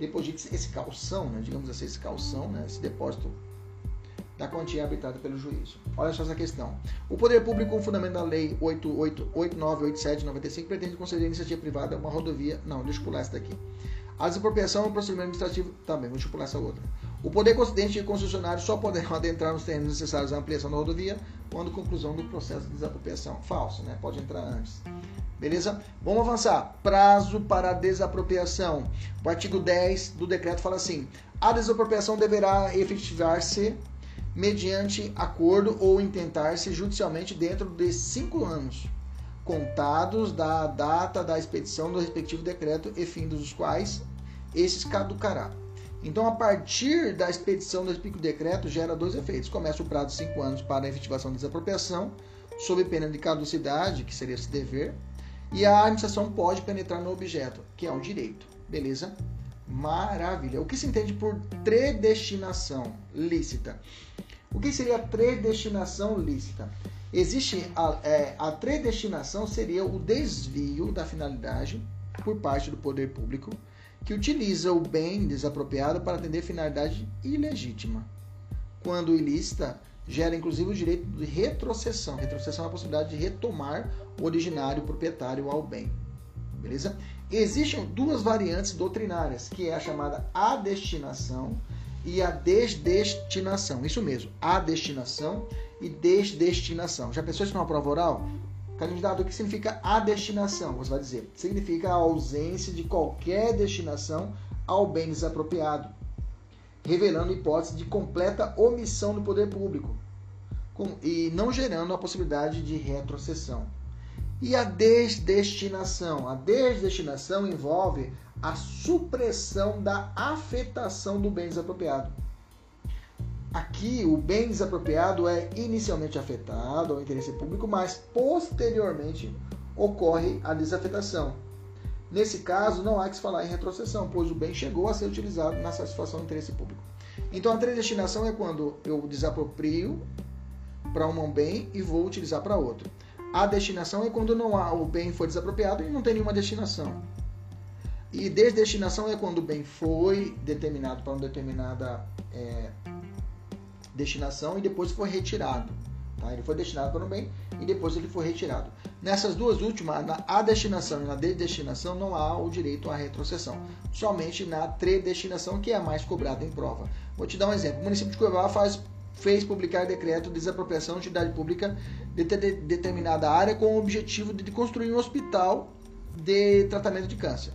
S1: deposite esse calção, né? digamos assim, esse calção, né? esse depósito da quantia arbitrada pelo juízo. Olha só essa questão. O poder público, com fundamento da lei 898795, pretende conceder à iniciativa privada uma rodovia. Não, deixa eu pular essa daqui. A desapropriação é um procedimento administrativo. Também, vou pular essa outra. O poder concedente e concessionário só poderão adentrar nos terrenos necessários à ampliação da rodovia quando conclusão do processo de desapropriação. Falso, né? Pode entrar antes. Beleza? Vamos avançar. Prazo para desapropriação. O artigo 10 do decreto fala assim: a desapropriação deverá efetivar-se mediante acordo ou intentar-se judicialmente dentro de cinco anos, contados da data da expedição do respectivo decreto e fim dos quais esses caducará. Então, a partir da expedição do respectivo decreto, gera dois efeitos. Começa o prazo de cinco anos para a efetivação da desapropriação, sob pena de caducidade, que seria esse dever, e a administração pode penetrar no objeto, que é o direito. Beleza? Maravilha. O que se entende por predestinação lícita? O que seria predestinação lícita? Existe a, é, a predestinação seria o desvio da finalidade por parte do poder público que utiliza o bem desapropriado para atender finalidade ilegítima. Quando ilícita, gera inclusive o direito de retrocessão. Retrocessão é a possibilidade de retomar o originário proprietário ao bem. Beleza? Existem duas variantes doutrinárias, que é a chamada adestinação e a desdestinação. Isso mesmo, a destinação e desdestinação. Já pensou isso numa prova oral? Candidato, o que significa a destinação? Você vai dizer, significa a ausência de qualquer destinação ao bem desapropriado, revelando hipótese de completa omissão do poder público com, e não gerando a possibilidade de retrocessão. E a desdestinação? A desdestinação envolve a supressão da afetação do bem desapropriado. Aqui, o bem desapropriado é inicialmente afetado ao interesse público, mas posteriormente ocorre a desafetação. Nesse caso, não há que se falar em retrocessão, pois o bem chegou a ser utilizado na satisfação do interesse público. Então, a predestinação é quando eu desaproprio para um bem e vou utilizar para outro. A destinação é quando não há, o bem foi desapropriado e não tem nenhuma destinação. E desdestinação é quando o bem foi determinado para uma determinada é, destinação e depois foi retirado. Tá? Ele foi destinado para um bem e depois ele foi retirado. Nessas duas últimas, na a destinação e na desdestinação, não há o direito à retrocessão. Somente na predestinação, que é a mais cobrada em prova. Vou te dar um exemplo. O município de Cuiabá faz, fez publicar decreto de desapropriação de utilidade pública de, de determinada área com o objetivo de construir um hospital de tratamento de câncer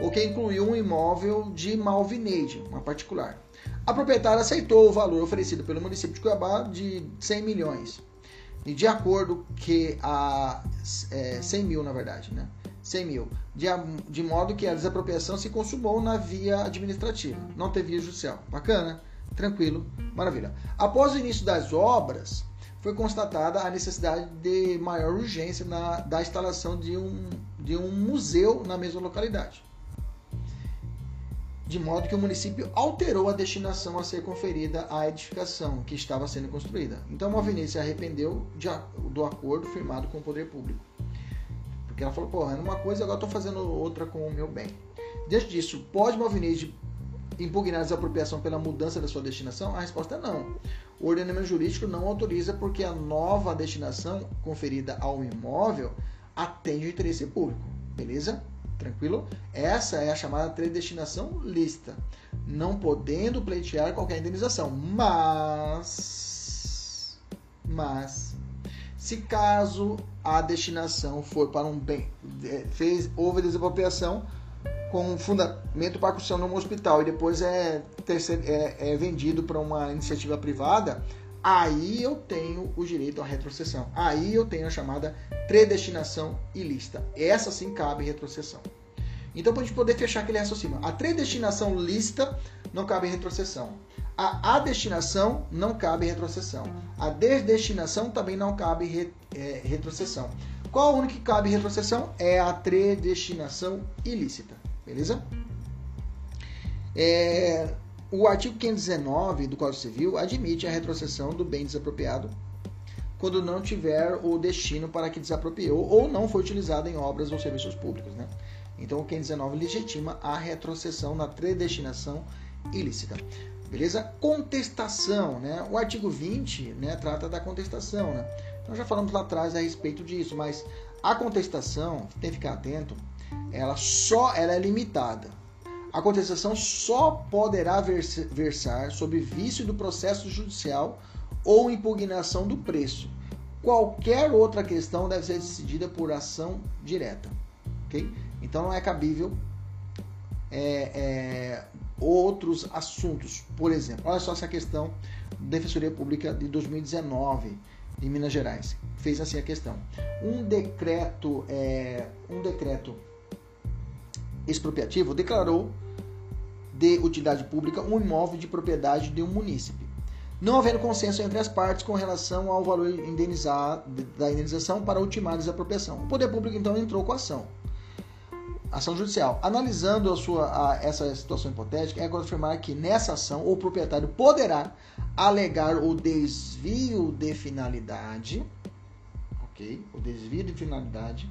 S1: o que incluiu um imóvel de Malvinade, uma particular. A proprietária aceitou o valor oferecido pelo município de Cuiabá de 100 milhões. E de acordo que a é, 100 mil na verdade, né? 100 mil, de, de modo que a desapropriação se consumou na via administrativa, não teve via judicial. Bacana, tranquilo, maravilha. Após o início das obras, foi constatada a necessidade de maior urgência na, da instalação de um, de um museu na mesma localidade. De modo que o município alterou a destinação a ser conferida à edificação que estava sendo construída. Então, a Movinete se arrependeu de, do acordo firmado com o poder público. Porque ela falou, porra, uma coisa, agora estou fazendo outra com o meu bem. Diante disso, pode Movinete impugnar a desapropriação pela mudança da sua destinação? A resposta é não. O ordenamento jurídico não autoriza porque a nova destinação conferida ao imóvel atende o interesse público. Beleza? Tranquilo? Essa é a chamada predestinação lista, não podendo pleitear qualquer indenização. Mas, mas, se caso a destinação for para um bem, é, fez houve desapropriação, com fundamento para construção num hospital e depois é, é, é vendido para uma iniciativa privada, aí eu tenho o direito à retrocessão. Aí eu tenho a chamada predestinação ilícita. Essa sim cabe retrocessão. Então, para a gente poder fechar aquele raciocínio, a predestinação lícita não cabe retrocessão. A adestinação não cabe retrocessão. A desdestinação também não cabe re, é, retrocessão. Qual a única que cabe retrocessão? É a predestinação ilícita. Beleza? É, o artigo 519 do Código Civil admite a retrocessão do bem desapropriado quando não tiver o destino para que desapropriou ou não foi utilizado em obras ou serviços públicos. Né? Então o 519 legitima a retrocessão na predestinação ilícita. Beleza? Contestação. Né? O artigo 20 né, trata da contestação. Né? Então já falamos lá atrás a respeito disso, mas a contestação, tem que ficar atento, ela só ela é limitada. A contestação só poderá versar sobre vício do processo judicial ou impugnação do preço. Qualquer outra questão deve ser decidida por ação direta. Okay? Então não é cabível é, é, outros assuntos. Por exemplo, olha só essa questão da Defensoria Pública de 2019 em Minas Gerais. Fez assim a questão. Um decreto, é, um decreto expropriativo declarou de utilidade pública um imóvel de propriedade de um munícipe, não havendo consenso entre as partes com relação ao valor da indenização para ultimar a desapropriação. O poder público então entrou com a ação. Ação judicial. Analisando a sua, a, essa situação hipotética, é agora afirmar que nessa ação o proprietário poderá alegar o desvio de finalidade, ok? O desvio de finalidade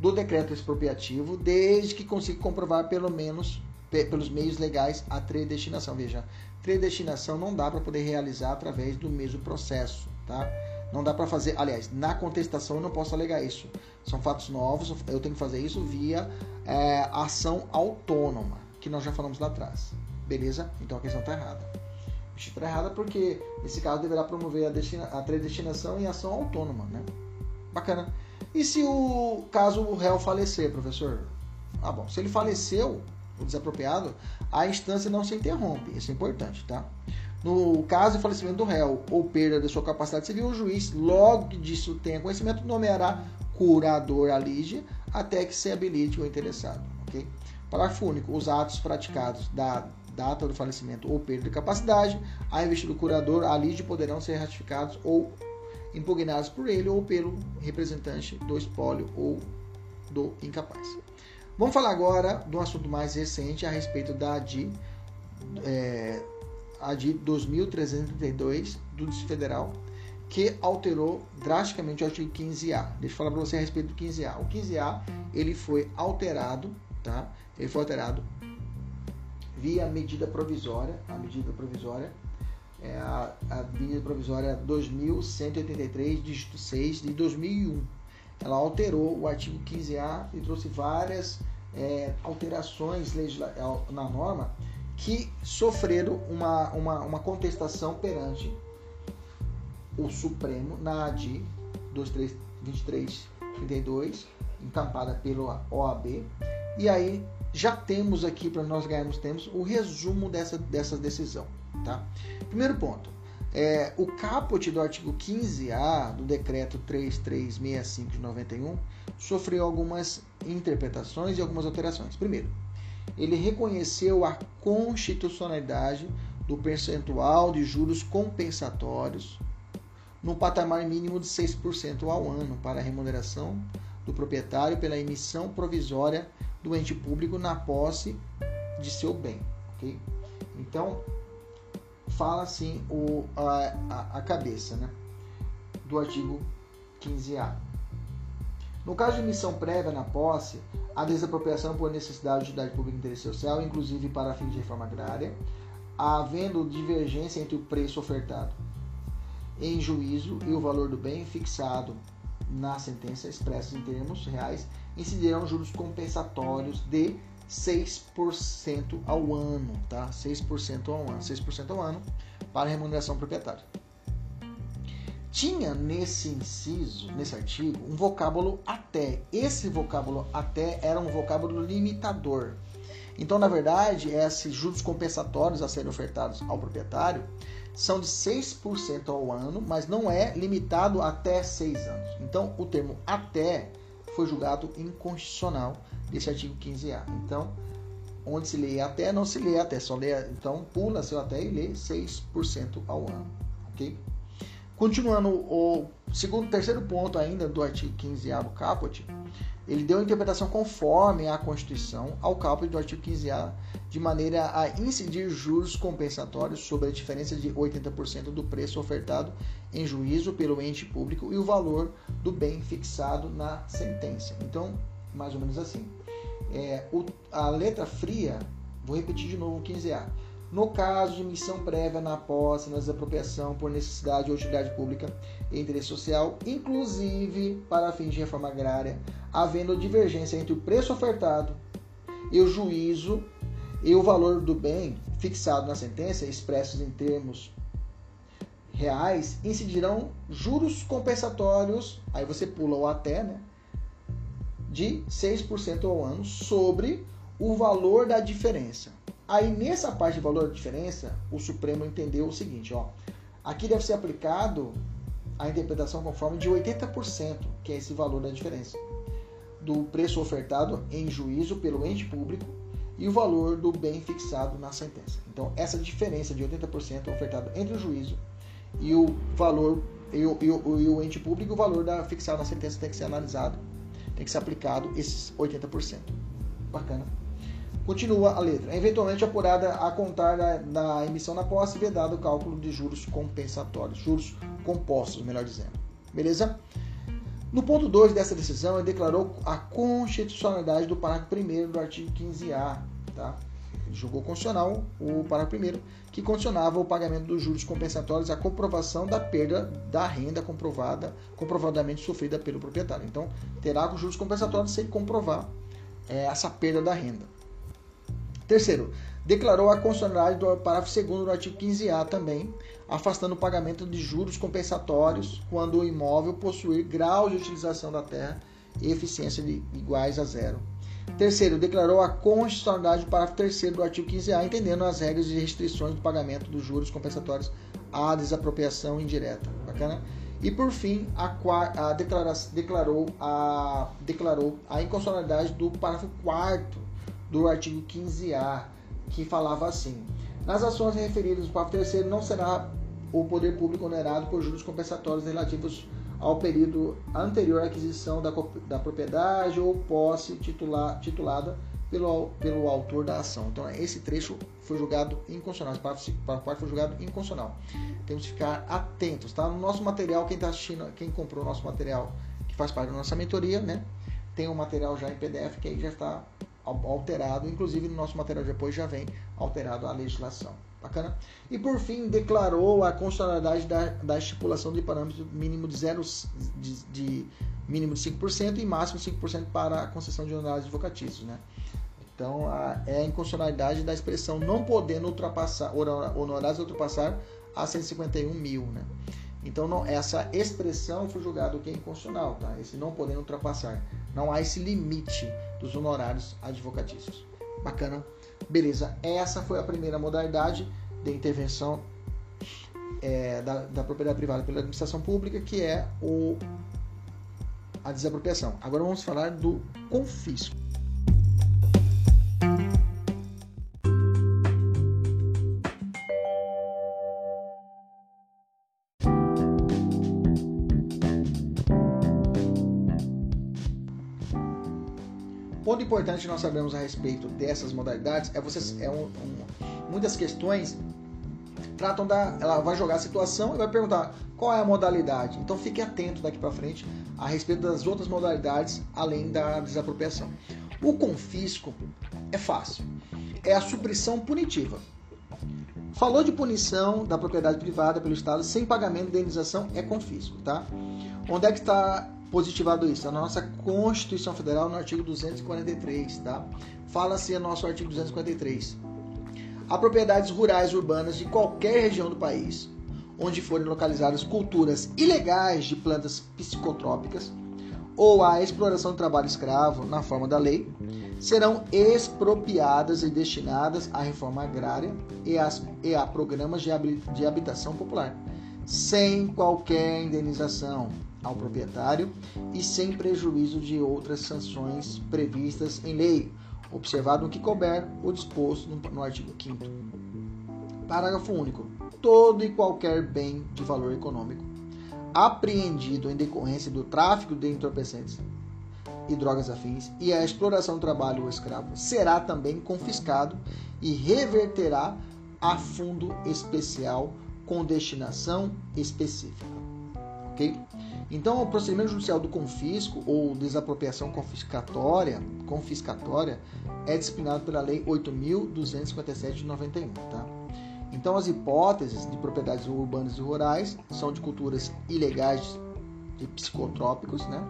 S1: do decreto expropriativo, desde que consiga comprovar pelo menos pelos meios legais a predestinação. Veja, predestinação não dá para poder realizar através do mesmo processo, tá? Não dá para fazer, aliás, na contestação eu não posso alegar isso. São fatos novos, eu tenho que fazer isso via é, ação autônoma, que nós já falamos lá atrás. Beleza? Então a questão está errada. Está errada porque esse caso deverá promover a, destina, a predestinação em ação autônoma, né? Bacana. E se o caso o réu falecer, professor? Ah, bom, se ele faleceu, desapropriado, a instância não se interrompe. Isso é importante, tá? No caso de falecimento do réu ou perda de sua capacidade civil, o juiz, logo que disso tenha conhecimento, nomeará curador alígia até que se habilite o interessado. ok? Parágrafo único. Os atos praticados da data do falecimento ou perda de capacidade, a investido do curador alígio poderão ser ratificados ou impugnados por ele ou pelo representante do espólio ou do incapaz. Vamos falar agora do assunto mais recente a respeito da ADI, é, ADI 2332 do Distrito Federal, que alterou drasticamente o artigo 15A. Deixa eu falar para você a respeito do 15A. O 15A ele foi alterado, tá? Ele foi alterado via medida provisória, a medida provisória é a, a medida provisória 2183, dígito 6, de 2001. Ela alterou o artigo 15A e trouxe várias é, alterações na norma que sofreram uma, uma, uma contestação perante o Supremo na ADI 2332, encampada pelo OAB. E aí já temos aqui, para nós ganharmos temos o resumo dessa, dessa decisão. Tá? Primeiro ponto. É, o caput do artigo 15A do decreto 3365 de 91 sofreu algumas interpretações e algumas alterações. Primeiro, ele reconheceu a constitucionalidade do percentual de juros compensatórios no patamar mínimo de 6% ao ano para a remuneração do proprietário pela emissão provisória do ente público na posse de seu bem. Okay? Então, fala assim o, a, a, a cabeça né, do artigo 15A. No caso de emissão prévia na posse, a desapropriação por necessidade de utilidade pública interesse social, inclusive para fins de reforma agrária, havendo divergência entre o preço ofertado em juízo e o valor do bem fixado na sentença expressos em termos reais, incidirão juros compensatórios de 6% ao ano, tá? 6% ao ano, 6% ao ano para remuneração proprietária. Tinha nesse inciso, nesse artigo, um vocábulo até. Esse vocábulo até era um vocábulo limitador. Então, na verdade, esses juros compensatórios a serem ofertados ao proprietário são de 6% ao ano, mas não é limitado até 6 anos. Então, o termo até foi julgado inconstitucional desse artigo 15A. Então, onde se lê até, não se lê até, só lê, então pula seu até e lê 6% ao ano, ok? Continuando, o segundo, terceiro ponto ainda do artigo 15A do caput, ele deu interpretação conforme a Constituição ao caput do artigo 15A, de maneira a incidir juros compensatórios sobre a diferença de 80% do preço ofertado em juízo pelo ente público e o valor do bem fixado na sentença. Então, mais ou menos assim. É, o, a letra fria, vou repetir de novo o 15A. No caso de missão prévia na posse, na desapropriação por necessidade ou utilidade pública e interesse social, inclusive para fins de reforma agrária, havendo divergência entre o preço ofertado e o juízo e o valor do bem fixado na sentença, expressos em termos reais, incidirão juros compensatórios, aí você pula o até, né? de 6% ao ano sobre o valor da diferença. Aí nessa parte de valor da diferença, o Supremo entendeu o seguinte, ó, aqui deve ser aplicado a interpretação conforme de 80%, que é esse valor da diferença, do preço ofertado em juízo pelo ente público e o valor do bem fixado na sentença. Então, essa diferença de 80% ofertado entre o juízo e o valor e o, e o, e o ente público, o valor da fixado na sentença tem que ser analisado tem que ser aplicado esses 80%. Bacana. Continua a letra. Eventualmente apurada a contar da, da emissão na posse, vedado o cálculo de juros compensatórios, juros compostos, melhor dizendo. Beleza? No ponto 2 dessa decisão, ele declarou a constitucionalidade do parágrafo 1 do artigo 15A, tá? julgou constitucional o parágrafo 1 que condicionava o pagamento dos juros compensatórios à comprovação da perda da renda comprovada, comprovadamente sofrida pelo proprietário. Então, terá os juros compensatórios se ele comprovar é, essa perda da renda. Terceiro, declarou a constitucionalidade do parágrafo 2 do artigo 15A também, afastando o pagamento de juros compensatórios quando o imóvel possuir grau de utilização da terra e eficiência de iguais a zero Terceiro, declarou a constitucionalidade do parágrafo 3 do artigo 15A, entendendo as regras de restrições do pagamento dos juros compensatórios à desapropriação indireta. Bacana? E por fim, a, a declarou, a, declarou a inconstitucionalidade do parágrafo 4 do artigo 15A, que falava assim: nas ações referidas no parágrafo 3 não será o poder público onerado por juros compensatórios relativos ao período anterior à aquisição da, da propriedade ou posse titular, titulada pelo, pelo autor da ação. Então, esse trecho foi julgado inconstitucional. Esse parágrafo, foi julgado inconstitucional. Temos que ficar atentos, tá? No nosso material, quem está assistindo, quem comprou o nosso material, que faz parte da nossa mentoria, né? Tem um material já em PDF que aí já está alterado. Inclusive, no nosso material depois já vem alterado a legislação. Bacana? E por fim, declarou a constitucionalidade da, da estipulação de parâmetro mínimo de, zero, de, de mínimo de 5% e máximo 5% para a concessão de honorários advocatícios. Né? Então, a, é a inconstitucionalidade da expressão não podendo ultrapassar, honorários ultrapassar a 151 mil. Né? Então, não, essa expressão foi julgada que é inconstitucional, tá? esse não podendo ultrapassar. Não há esse limite dos honorários advocatícios. Bacana? Beleza, essa foi a primeira modalidade de intervenção é, da, da, propriedade privada pela administração pública, que é o, a desapropriação. Agora vamos falar do confisco. Ponto importante nós sabemos a respeito dessas modalidades é você é um, um, muitas questões tratam da ela vai jogar a situação e vai perguntar qual é a modalidade. Então fique atento daqui para frente a respeito das outras modalidades além da desapropriação. O confisco é fácil. É a supressão punitiva. Falou de punição da propriedade privada pelo Estado sem pagamento de indenização é confisco, tá? Onde é que está positivado isso? Na nossa Constituição Federal, no artigo 243, tá? Fala-se no nosso artigo 243. A propriedades rurais urbanas de qualquer região do país, onde forem localizadas culturas ilegais de plantas psicotrópicas ou a exploração do trabalho escravo na forma da lei, serão expropriadas e destinadas à reforma agrária e, às, e a programas de habitação popular, sem qualquer indenização ao proprietário e sem prejuízo de outras sanções previstas em lei, observado o que couber o disposto no, artigo 5 Parágrafo único. Todo e qualquer bem de valor econômico apreendido em decorrência do tráfico de entorpecentes e drogas afins e a exploração do trabalho escravo será também confiscado e reverterá a fundo especial com destinação específica. Ok? Então, o procedimento judicial do confisco ou desapropriação confiscatória, confiscatória é disciplinado pela Lei 8.257 de 91. Tá? Então, as hipóteses de propriedades urbanas e rurais são de culturas ilegais de psicotrópicos né?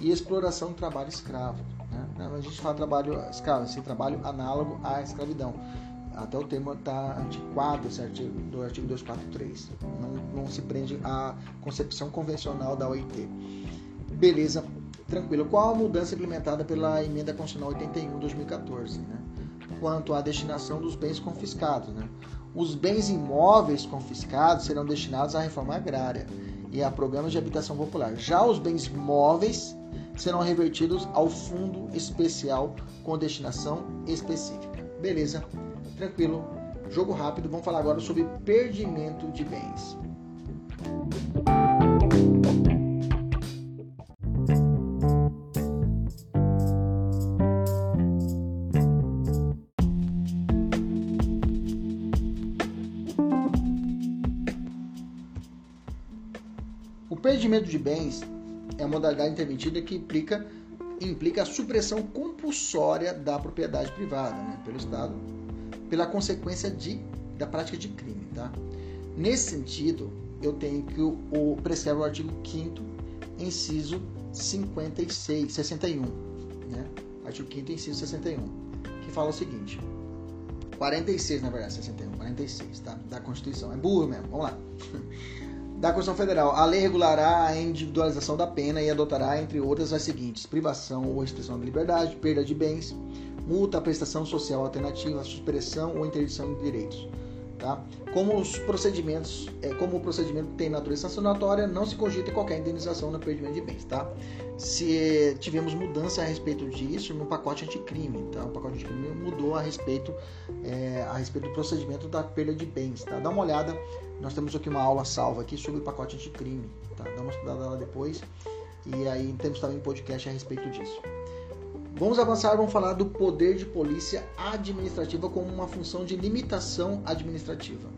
S1: e exploração do trabalho escravo. Né? A gente fala trabalho escravo, esse trabalho análogo à escravidão. Até o termo está antiquado esse artigo, do artigo 243. Não, não se prende à concepção convencional da OIT. Beleza, tranquilo. Qual a mudança implementada pela emenda constitucional 81 2014? Né? Quanto à destinação dos bens confiscados. Né? Os bens imóveis confiscados serão destinados à reforma agrária e a programas de habitação popular. Já os bens móveis serão revertidos ao fundo especial com destinação específica. Beleza? Tranquilo, jogo rápido. Vamos falar agora sobre perdimento de bens. O perdimento de bens é a modalidade intermitida que implica, implica a supressão compulsória da propriedade privada né, pelo Estado pela consequência de, da prática de crime. Tá? Nesse sentido, eu tenho que o, o prescreve o artigo 5 inciso 56, 61, né? Artigo 5 inciso 61, que fala o seguinte: 46, na verdade, 61, 46, tá? Da Constituição. É burro mesmo. Vamos lá. Da Constituição Federal, a lei regulará a individualização da pena e adotará, entre outras, as seguintes: privação ou restrição da liberdade, perda de bens, multa, prestação social alternativa, supressão ou interdição de direitos. Tá? Como os procedimentos, é, como o procedimento tem natureza sancionatória, não se cogita qualquer indenização no perdimento de bens, tá? Se tivemos mudança a respeito disso no pacote anticrime, tá? O pacote anticrime mudou a respeito, é, a respeito do procedimento da perda de bens, tá? Dá uma olhada, nós temos aqui uma aula salva aqui sobre o pacote anticrime, tá? Dá uma estudada lá depois e aí temos também um podcast a respeito disso. Vamos avançar, vamos falar do poder de polícia administrativa como uma função de limitação administrativa.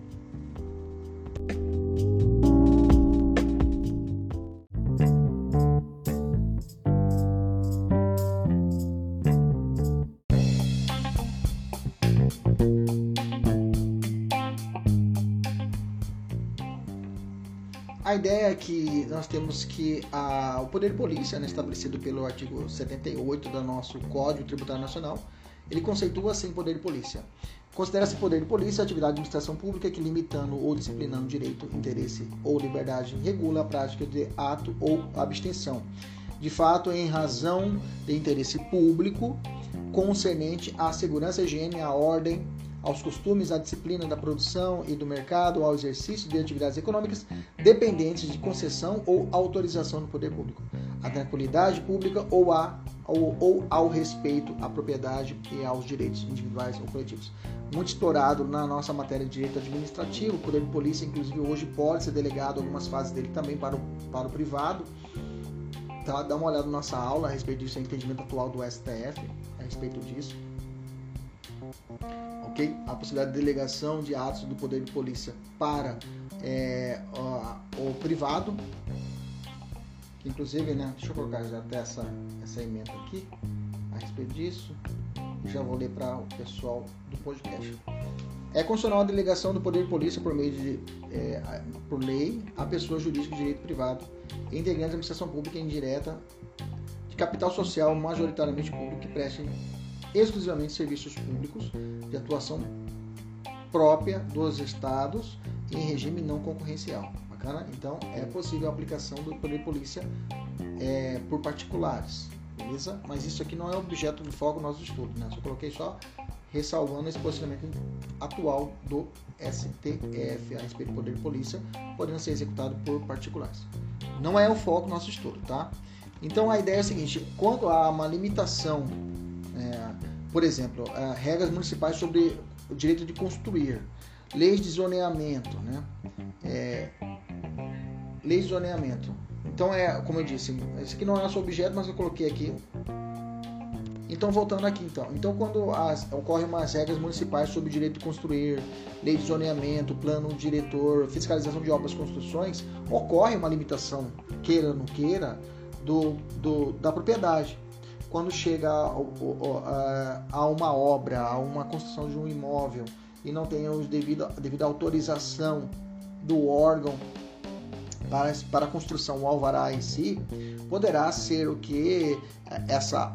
S1: Que nós temos que a, o poder de polícia, né, estabelecido pelo artigo 78 do nosso Código Tributário Nacional, ele conceitua assim poder de polícia. Considera-se poder de polícia a atividade de administração pública que, limitando ou disciplinando direito, interesse ou liberdade, regula a prática de ato ou abstenção. De fato, em razão de interesse público concernente à segurança, higiene, à ordem, aos costumes, à disciplina da produção e do mercado, ao exercício de atividades econômicas dependentes de concessão ou autorização do poder público, à tranquilidade pública ou, a, ou, ou ao respeito à propriedade e aos direitos individuais ou coletivos. Muito explorado na nossa matéria de direito administrativo, o poder de polícia, inclusive, hoje pode ser delegado algumas fases dele também para o, para o privado. Tá? Dá uma olhada na nossa aula a respeito disso, é entendimento atual do STF, a respeito disso. Ok? A possibilidade de delegação de atos do poder de polícia para é, o, o privado, que inclusive, né, deixa eu colocar já até essa, essa emenda aqui a respeito disso, já vou ler para o pessoal do podcast. É constitucional a delegação do poder de polícia por meio de, é, por lei, a pessoa jurídica de direito privado, integrantes da administração pública indireta, de capital social majoritariamente público que prestem exclusivamente serviços públicos de atuação própria dos estados em regime não concorrencial. Bacana? Então é possível a aplicação do poder de polícia é, por particulares, beleza? Mas isso aqui não é objeto de foco do nosso estudo, né? Só coloquei só ressalvando esse posicionamento atual do STF a respeito do poder de polícia, podendo ser executado por particulares. Não é o foco do nosso estudo, tá? Então a ideia é a seguinte: quando há uma limitação, é, por exemplo, é, regras municipais sobre o direito de construir, leis de zoneamento, né? É, leis de zoneamento. Então é, como eu disse, esse aqui não é nosso objeto, mas eu coloquei aqui então, voltando aqui, então. Então, quando as, ocorrem umas regras municipais sobre direito de construir, lei de zoneamento, plano diretor, fiscalização de obras e construções, ocorre uma limitação, queira ou não queira, do, do, da propriedade. Quando chega a, uma obra, a uma construção de um imóvel e não tem os devido, a devida autorização do órgão para, para a construção, o alvará em si, poderá ser o que essa,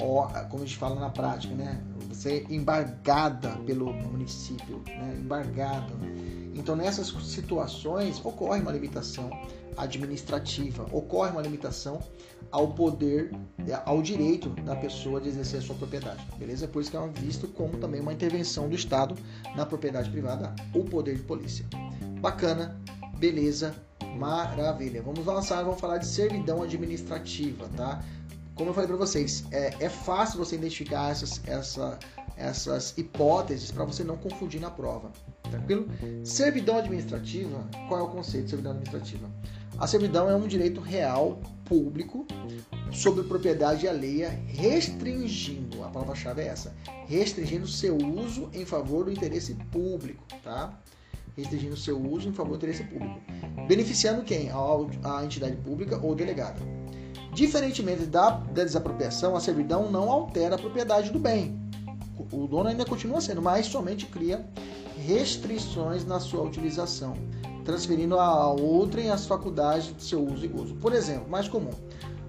S1: como a gente fala na prática, né? Ser embargada pelo município, né? embargada. Então, nessas situações, ocorre uma limitação administrativa, ocorre uma limitação ao poder, ao direito da pessoa de exercer a sua propriedade, beleza? Por isso que é visto como também uma intervenção do Estado na propriedade privada, o poder de polícia. Bacana, beleza, Maravilha. Vamos avançar, vamos falar de servidão administrativa, tá? Como eu falei para vocês, é, é, fácil você identificar essas, essa, essas hipóteses para você não confundir na prova. Tranquilo? Servidão administrativa, qual é o conceito de servidão administrativa? A servidão é um direito real, público, sobre propriedade alheia, restringindo, a palavra-chave é essa, restringindo seu uso em favor do interesse público, tá? restringindo seu uso em favor do interesse público, beneficiando quem? A, a entidade pública ou delegada. Diferentemente da, da desapropriação, a servidão não altera a propriedade do bem. O dono ainda continua sendo, mas somente cria restrições na sua utilização, transferindo a outrem as faculdades de seu uso e gozo. Por exemplo, mais comum,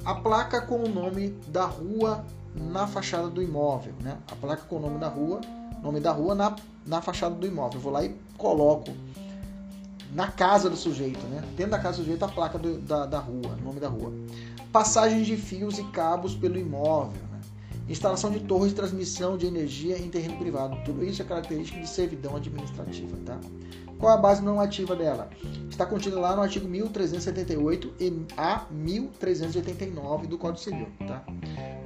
S1: a placa com o nome da rua na fachada do imóvel, né? A placa com o nome da rua nome da rua na, na fachada do imóvel. Eu vou lá e coloco na casa do sujeito, né? Dentro da casa do sujeito a placa do, da, da rua, nome da rua. Passagem de fios e cabos pelo imóvel. Né? Instalação de torres de transmissão de energia em terreno privado. Tudo isso é característica de servidão administrativa, tá? Qual a base normativa dela? Está contida lá no artigo 1378 a 1389 do Código Civil, tá?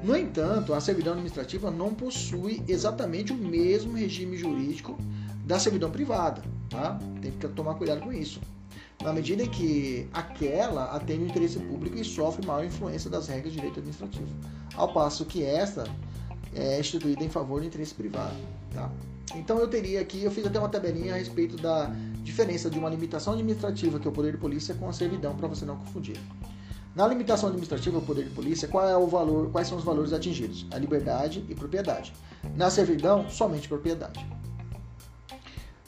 S1: No entanto, a servidão administrativa não possui exatamente o mesmo regime jurídico da servidão privada, tá? Tem que tomar cuidado com isso. Na medida em que aquela atende o interesse público e sofre maior influência das regras de direito administrativo, ao passo que esta é instituída em favor do interesse privado, tá? Então eu teria aqui, eu fiz até uma tabelinha a respeito da diferença de uma limitação administrativa, que é o poder de polícia, com a servidão, para você não confundir. Na limitação administrativa, o poder de polícia, qual é o valor, quais são os valores atingidos? A liberdade e propriedade. Na servidão, somente propriedade.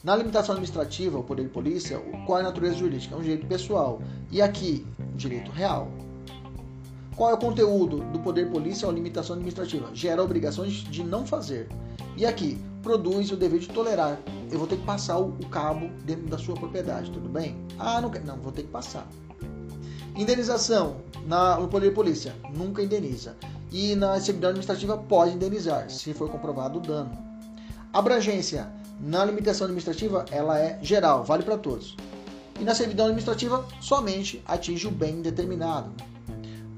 S1: Na limitação administrativa, o poder de polícia, qual é a natureza jurídica? É um direito pessoal. E aqui, direito real. Qual é o conteúdo do poder de polícia ou limitação administrativa? Gera obrigações de não fazer. E aqui, produz o dever de tolerar. Eu vou ter que passar o cabo dentro da sua propriedade, tudo bem? Ah, não quero. Não, vou ter que passar. Indenização na, no poder de polícia, nunca indeniza. E na servidão administrativa pode indenizar, se for comprovado o dano. Abrangência na limitação administrativa, ela é geral, vale para todos. E na servidão administrativa, somente atinge o bem determinado.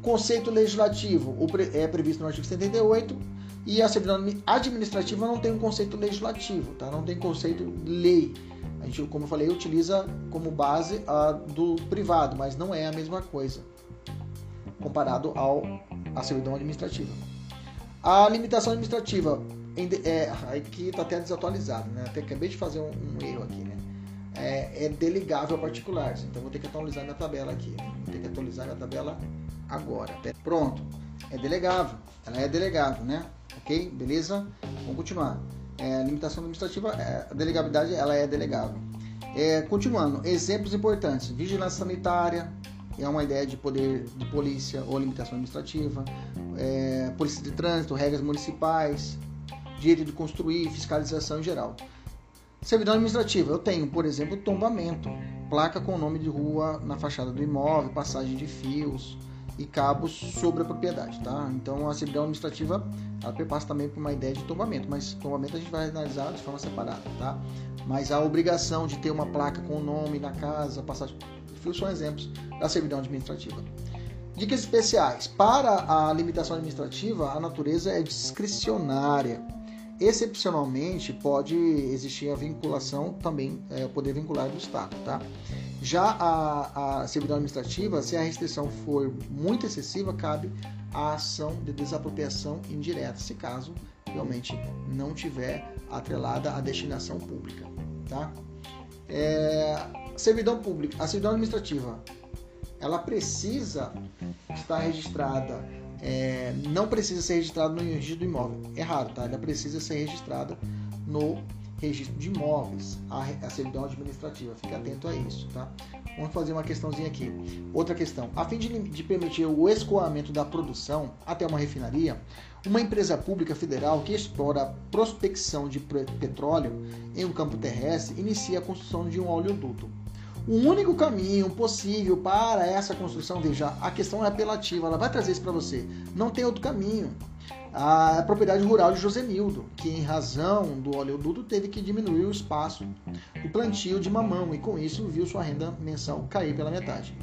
S1: Conceito legislativo é previsto no artigo 78 e a servidão administrativa não tem um conceito legislativo, tá? não tem conceito lei a gente, como eu falei, utiliza como base a do privado, mas não é a mesma coisa comparado ao a servidão administrativa. A limitação administrativa é, aqui está até desatualizado, né? Até acabei de fazer um, um erro aqui, né? É, é, delegável a particulares. Então vou ter que atualizar minha tabela aqui. Vou ter que atualizar minha tabela agora. Pronto. É delegável. Ela é delegável, né? Ok? Beleza? Vamos continuar. É, limitação administrativa, é, a delegabilidade ela é delegável. É, continuando, exemplos importantes: vigilância sanitária, é uma ideia de poder de polícia ou limitação administrativa, é, polícia de trânsito, regras municipais, direito de construir, fiscalização em geral. Servidão administrativa, eu tenho, por exemplo, tombamento, placa com o nome de rua na fachada do imóvel, passagem de fios e cabos sobre a propriedade, tá? Então a servidão administrativa ela perpassa também por uma ideia de tombamento, mas tombamento a gente vai analisar de forma separada, tá? Mas a obrigação de ter uma placa com o nome na casa, fios são exemplos da servidão administrativa. Dicas especiais. Para a limitação administrativa, a natureza é discricionária. Excepcionalmente, pode existir a vinculação também, é, poder vincular do Estado, tá? Já a, a servidão administrativa, se a restrição for muito excessiva, cabe a ação de desapropriação indireta, se caso realmente não tiver atrelada à destinação pública, tá? É, servidão pública, a servidão administrativa, ela precisa estar registrada é, não precisa ser registrado no registro do imóvel. Errado, tá? Ela precisa ser registrada no registro de imóveis, a, a servidão administrativa. Fique atento a isso, tá? Vamos fazer uma questãozinha aqui. Outra questão. A fim de, de permitir o escoamento da produção até uma refinaria, uma empresa pública federal que explora a prospecção de petróleo em um campo terrestre inicia a construção de um oleoduto o único caminho possível para essa construção, veja, a questão é apelativa, ela vai trazer isso para você. Não tem outro caminho. A propriedade rural de Josenildo, que em razão do oleoduto teve que diminuir o espaço do plantio de mamão e com isso viu sua renda mensal cair pela metade.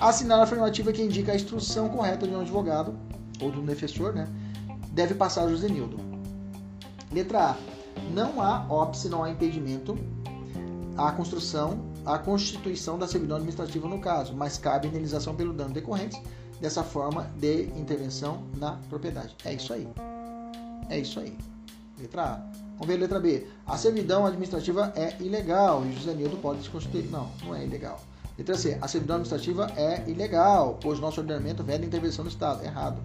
S1: Assinar a afirmativa que indica a instrução correta de um advogado ou de um defensor, né? Deve passar Josenildo. Letra A. Não há óbice, não há impedimento à construção a constituição da servidão administrativa no caso, mas cabe indenização pelo dano decorrente dessa forma de intervenção na propriedade. É isso aí. É isso aí. Letra A. Vamos ver a letra B. A servidão administrativa é ilegal e José Nildo pode se constituir. Não, não é ilegal. Letra C. A servidão administrativa é ilegal, pois nosso ordenamento veda intervenção do Estado. Errado.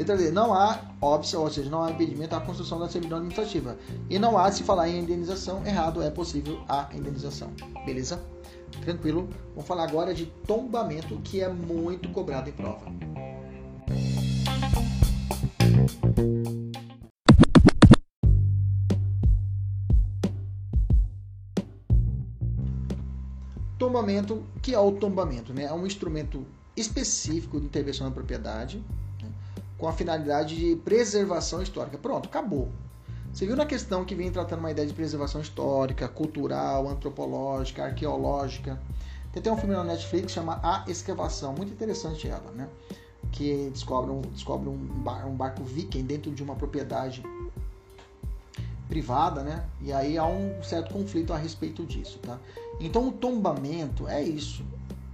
S1: Letra D. Não há óbice, ou seja, não há impedimento à construção da servidão administrativa. E não há se falar em indenização. Errado, é possível a indenização. Beleza? Tranquilo? Vamos falar agora de tombamento, que é muito cobrado em prova. Tombamento, que é o tombamento? Né? É um instrumento específico de intervenção na propriedade? Com a finalidade de preservação histórica. Pronto, acabou. Você viu na questão que vem tratando uma ideia de preservação histórica, cultural, antropológica, arqueológica. Tem até um filme na Netflix que chama A Escavação, muito interessante ela, né? Que descobre um, descobre um, bar, um barco viking dentro de uma propriedade privada, né? E aí há um certo conflito a respeito disso, tá? Então o tombamento é isso.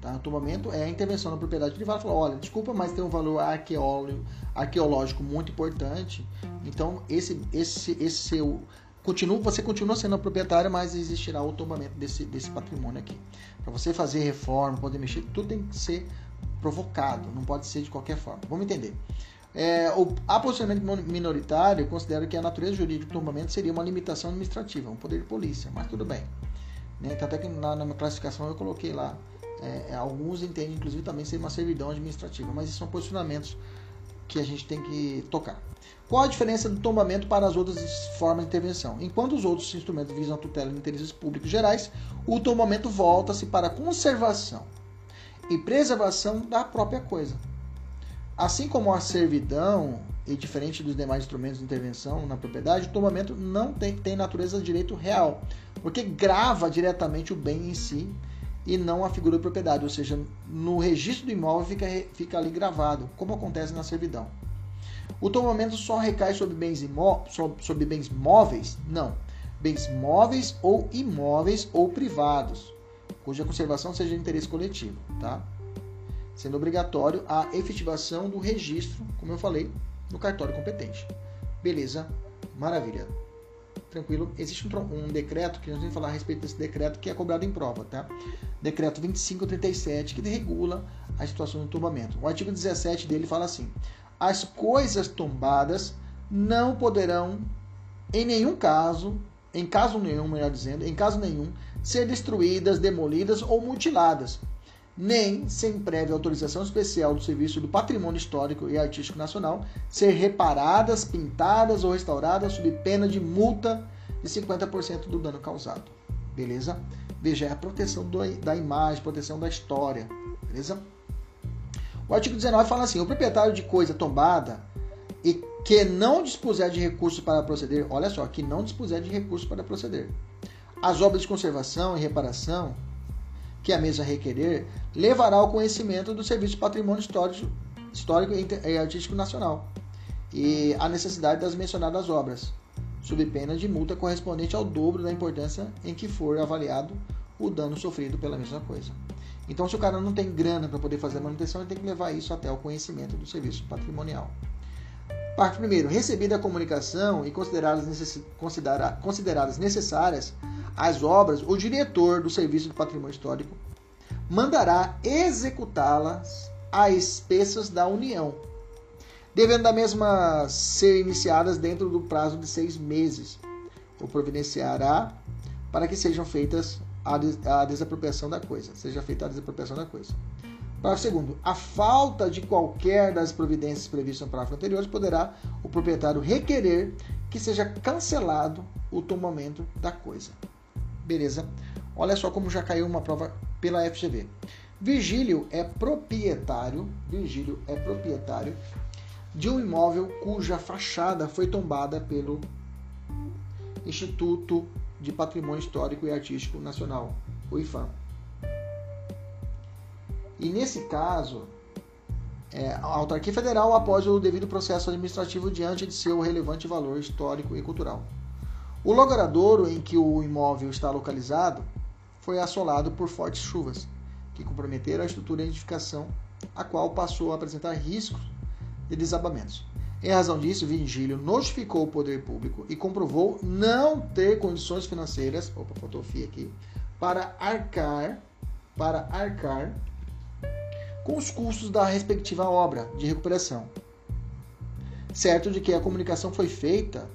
S1: Tá? Tombamento é a intervenção na propriedade privada. Fala, olha, desculpa, mas tem um valor arqueológico muito importante. Então, esse, esse, esse seu continua, você continua sendo a proprietária, mas existirá o tombamento desse, desse patrimônio aqui. Para você fazer reforma, poder mexer, tudo tem que ser provocado, não pode ser de qualquer forma. Vamos entender. É, o aposicionamento minoritário considera que a natureza jurídica do tombamento seria uma limitação administrativa, um poder de polícia, mas tudo bem. Né? Até que na, na minha classificação eu coloquei lá é, é, alguns entendem, inclusive, também ser uma servidão administrativa, mas são posicionamentos que a gente tem que tocar. Qual a diferença do tombamento para as outras formas de intervenção? Enquanto os outros instrumentos visam a tutela de interesses públicos gerais, o tombamento volta-se para a conservação e preservação da própria coisa. Assim como a servidão, e diferente dos demais instrumentos de intervenção na propriedade, o tombamento não tem, tem natureza de direito real, porque grava diretamente o bem em si e não a figura de propriedade, ou seja, no registro do imóvel fica, fica ali gravado, como acontece na servidão. O tomamento só recai sobre bens, imó sobre bens móveis? Não. Bens móveis ou imóveis ou privados, cuja conservação seja de interesse coletivo, tá? Sendo obrigatório a efetivação do registro, como eu falei, no cartório competente. Beleza? Maravilha. Tranquilo. Existe um, um, decreto que nós vamos falar a respeito desse decreto que é cobrado em prova, tá? Decreto 2537, que regula a situação do tombamento. O artigo 17 dele fala assim: as coisas tombadas não poderão, em nenhum caso, em caso nenhum, melhor dizendo, em caso nenhum, ser destruídas, demolidas ou mutiladas, nem, sem prévia autorização especial do Serviço do Patrimônio Histórico e Artístico Nacional, ser reparadas, pintadas ou restauradas sob pena de multa de 50% do dano causado. Beleza? Veja, é a proteção do, da imagem, proteção da história. Beleza? O artigo 19 fala assim: o proprietário de coisa tombada e que não dispuser de recursos para proceder, olha só, que não dispuser de recursos para proceder. As obras de conservação e reparação que a mesa requerer, levará ao conhecimento do Serviço Patrimônio Histórico, Histórico e Artístico Nacional e a necessidade das mencionadas obras, sob pena de multa correspondente ao dobro da importância em que for avaliado o dano sofrido pela mesma coisa. Então, se o cara não tem grana para poder fazer a manutenção, ele tem que levar isso até o conhecimento do serviço patrimonial. Parte 1. Recebida a comunicação e consideradas, necess... consideradas necessárias as obras, o diretor do Serviço do Patrimônio Histórico mandará executá-las a expensas da União, devendo da mesma ser iniciadas dentro do prazo de seis meses, ou providenciará para que sejam feitas a, desapropriação da coisa, seja feita a desapropriação da coisa. Parágrafo segundo, a falta de qualquer das providências previstas no parágrafo anterior poderá o proprietário requerer que seja cancelado o tombamento da coisa. Beleza? Olha só como já caiu uma prova pela FGV. Virgílio é proprietário, Virgílio é proprietário de um imóvel cuja fachada foi tombada pelo Instituto de Patrimônio Histórico e Artístico Nacional, o IFAM. E nesse caso, é, a autarquia federal após o devido processo administrativo diante de seu relevante valor histórico e cultural. O logradouro em que o imóvel está localizado foi assolado por fortes chuvas, que comprometeram a estrutura de edificação, a qual passou a apresentar riscos de desabamentos. Em razão disso, Virgílio notificou o poder público e comprovou não ter condições financeiras, opa, aqui, para arcar, para arcar com os custos da respectiva obra de recuperação. Certo de que a comunicação foi feita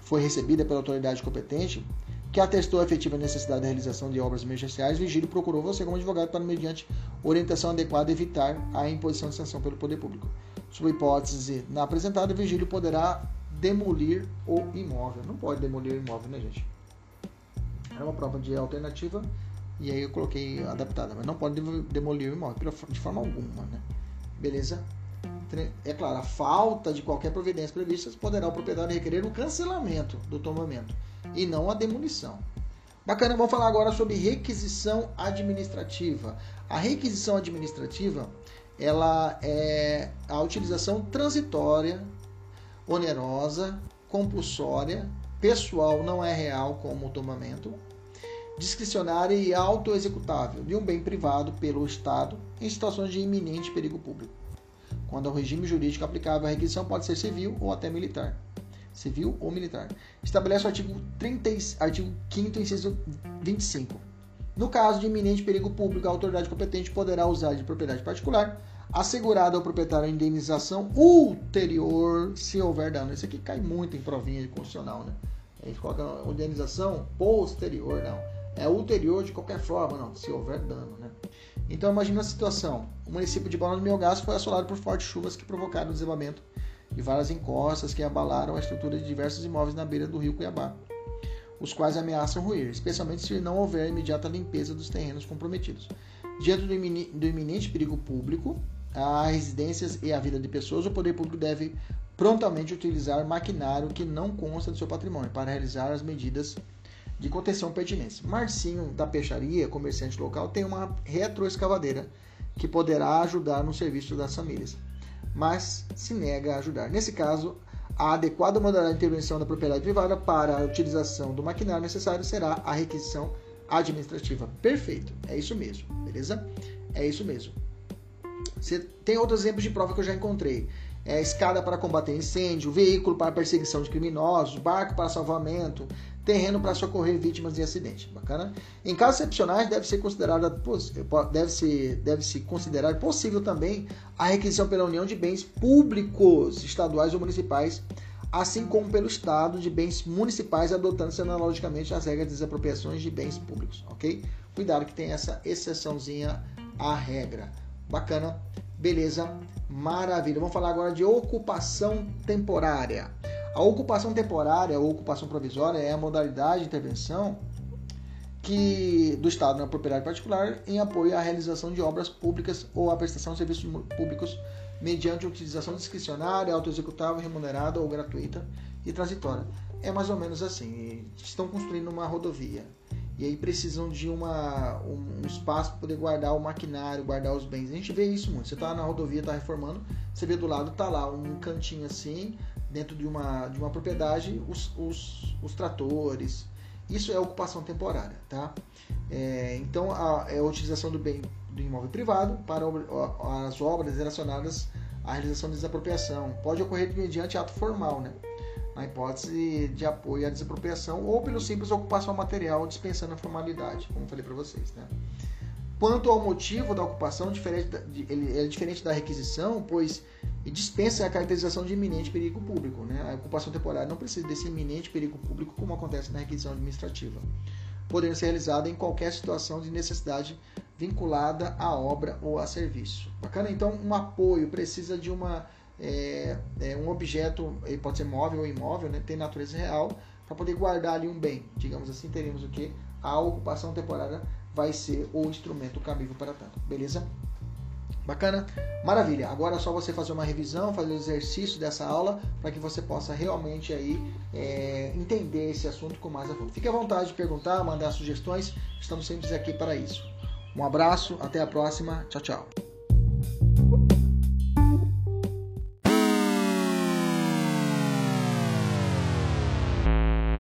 S1: foi recebida pela autoridade competente, que atestou a efetiva necessidade da realização de obras emergenciais, Vigílio procurou você como advogado para, mediante orientação adequada, evitar a imposição de sanção pelo poder público. Sob hipótese na apresentada, Vigílio poderá demolir o imóvel. Não pode demolir o imóvel, né, gente? Era uma prova de alternativa e aí eu coloquei adaptada, mas não pode demolir o imóvel de forma alguma, né? Beleza? é claro, a falta de qualquer providência prevista poderá o proprietário requerer o cancelamento do tombamento e não a demolição. Bacana, vamos falar agora sobre requisição administrativa. A requisição administrativa ela é a utilização transitória, onerosa, compulsória, pessoal não é real como o tombamento, discricionária e autoexecutável de um bem privado pelo Estado em situações de iminente perigo público quando o regime jurídico aplicável à requisição pode ser civil ou até militar. Civil ou militar. Estabelece o artigo, 30, artigo 5 inciso 25. No caso de iminente perigo público, a autoridade competente poderá usar de propriedade particular, assegurada ao proprietário a indenização ulterior se houver dano. Isso aqui cai muito em provinha de constitucional, né? A gente coloca indenização posterior, não. É ulterior de qualquer forma, não, se houver dano, né? Então imagina a situação. O município de Balão do Melgaço foi assolado por fortes chuvas que provocaram o desabamento de várias encostas que abalaram a estrutura de diversos imóveis na beira do rio Cuiabá, os quais ameaçam ruir, especialmente se não houver imediata limpeza dos terrenos comprometidos. Diante do, iminente perigo público, a residências e a vida de pessoas, o poder público deve prontamente utilizar maquinário que não consta do seu patrimônio para realizar as medidas de contenção pertinente. Marcinho da Peixaria, comerciante local, tem uma retroescavadeira que poderá ajudar no serviço das famílias, mas se nega a ajudar. Nesse caso, a adequada modalidade de intervenção da propriedade privada para a utilização do maquinário necessário será a requisição administrativa. Perfeito, é isso mesmo, beleza? É isso mesmo. Você tem outros exemplos de prova que eu já encontrei. é, escada para combater incêndio, veículo para perseguição de criminosos, barco para salvamento, terreno para socorrer vítimas de acidente. Bacana? Em casos excepcionais, deve ser considerada deve ser, deve se considerar possível também a requisição pela União de bens públicos, estaduais ou municipais, assim como pelo Estado de bens municipais, adotando-se analogicamente as regras de desapropriações de bens públicos, ok? Cuidado que tem essa exceçãozinha à regra. Bacana? Beleza? Maravilha. Vamos falar agora de ocupação temporária. A ocupação temporária ou ocupação provisória é a modalidade de intervenção que do Estado na propriedade particular em apoio à realização de obras públicas ou à prestação de serviços públicos mediante utilização discricionária, autoexecutável, remunerada ou gratuita e transitória. É mais ou menos assim. Estão construindo uma rodovia e aí precisam de uma, um espaço para poder guardar o maquinário, guardar os bens. A gente vê isso muito. Você está na rodovia, está reformando, você vê do lado, está lá um cantinho assim, dentro de uma, de uma propriedade, os, os, os tratores. Isso é ocupação temporária, tá? É, então, a, é a utilização do bem do imóvel privado para as obras relacionadas à realização de desapropriação. Pode ocorrer mediante ato formal, né? na hipótese de apoio à desapropriação ou pelo simples ocupação material dispensando a formalidade, como falei para vocês. Né? Quanto ao motivo da ocupação, diferente ele é diferente da requisição, pois dispensa a caracterização de iminente perigo público. Né? A ocupação temporária não precisa desse iminente perigo público como acontece na requisição administrativa, podendo ser realizada em qualquer situação de necessidade vinculada à obra ou a serviço. Bacana? Então, um apoio precisa de uma é, é um objeto, pode ser móvel ou imóvel, né, tem natureza real, para poder guardar ali um bem. Digamos assim, teremos o que? A ocupação temporária vai ser o instrumento cabível para tanto. Beleza? Bacana? Maravilha. Agora é só você fazer uma revisão, fazer o exercício dessa aula para que você possa realmente aí é, entender esse assunto com mais a fundo. Fique à vontade de perguntar, mandar sugestões. Estamos sempre aqui para isso. Um abraço, até a próxima. Tchau, tchau.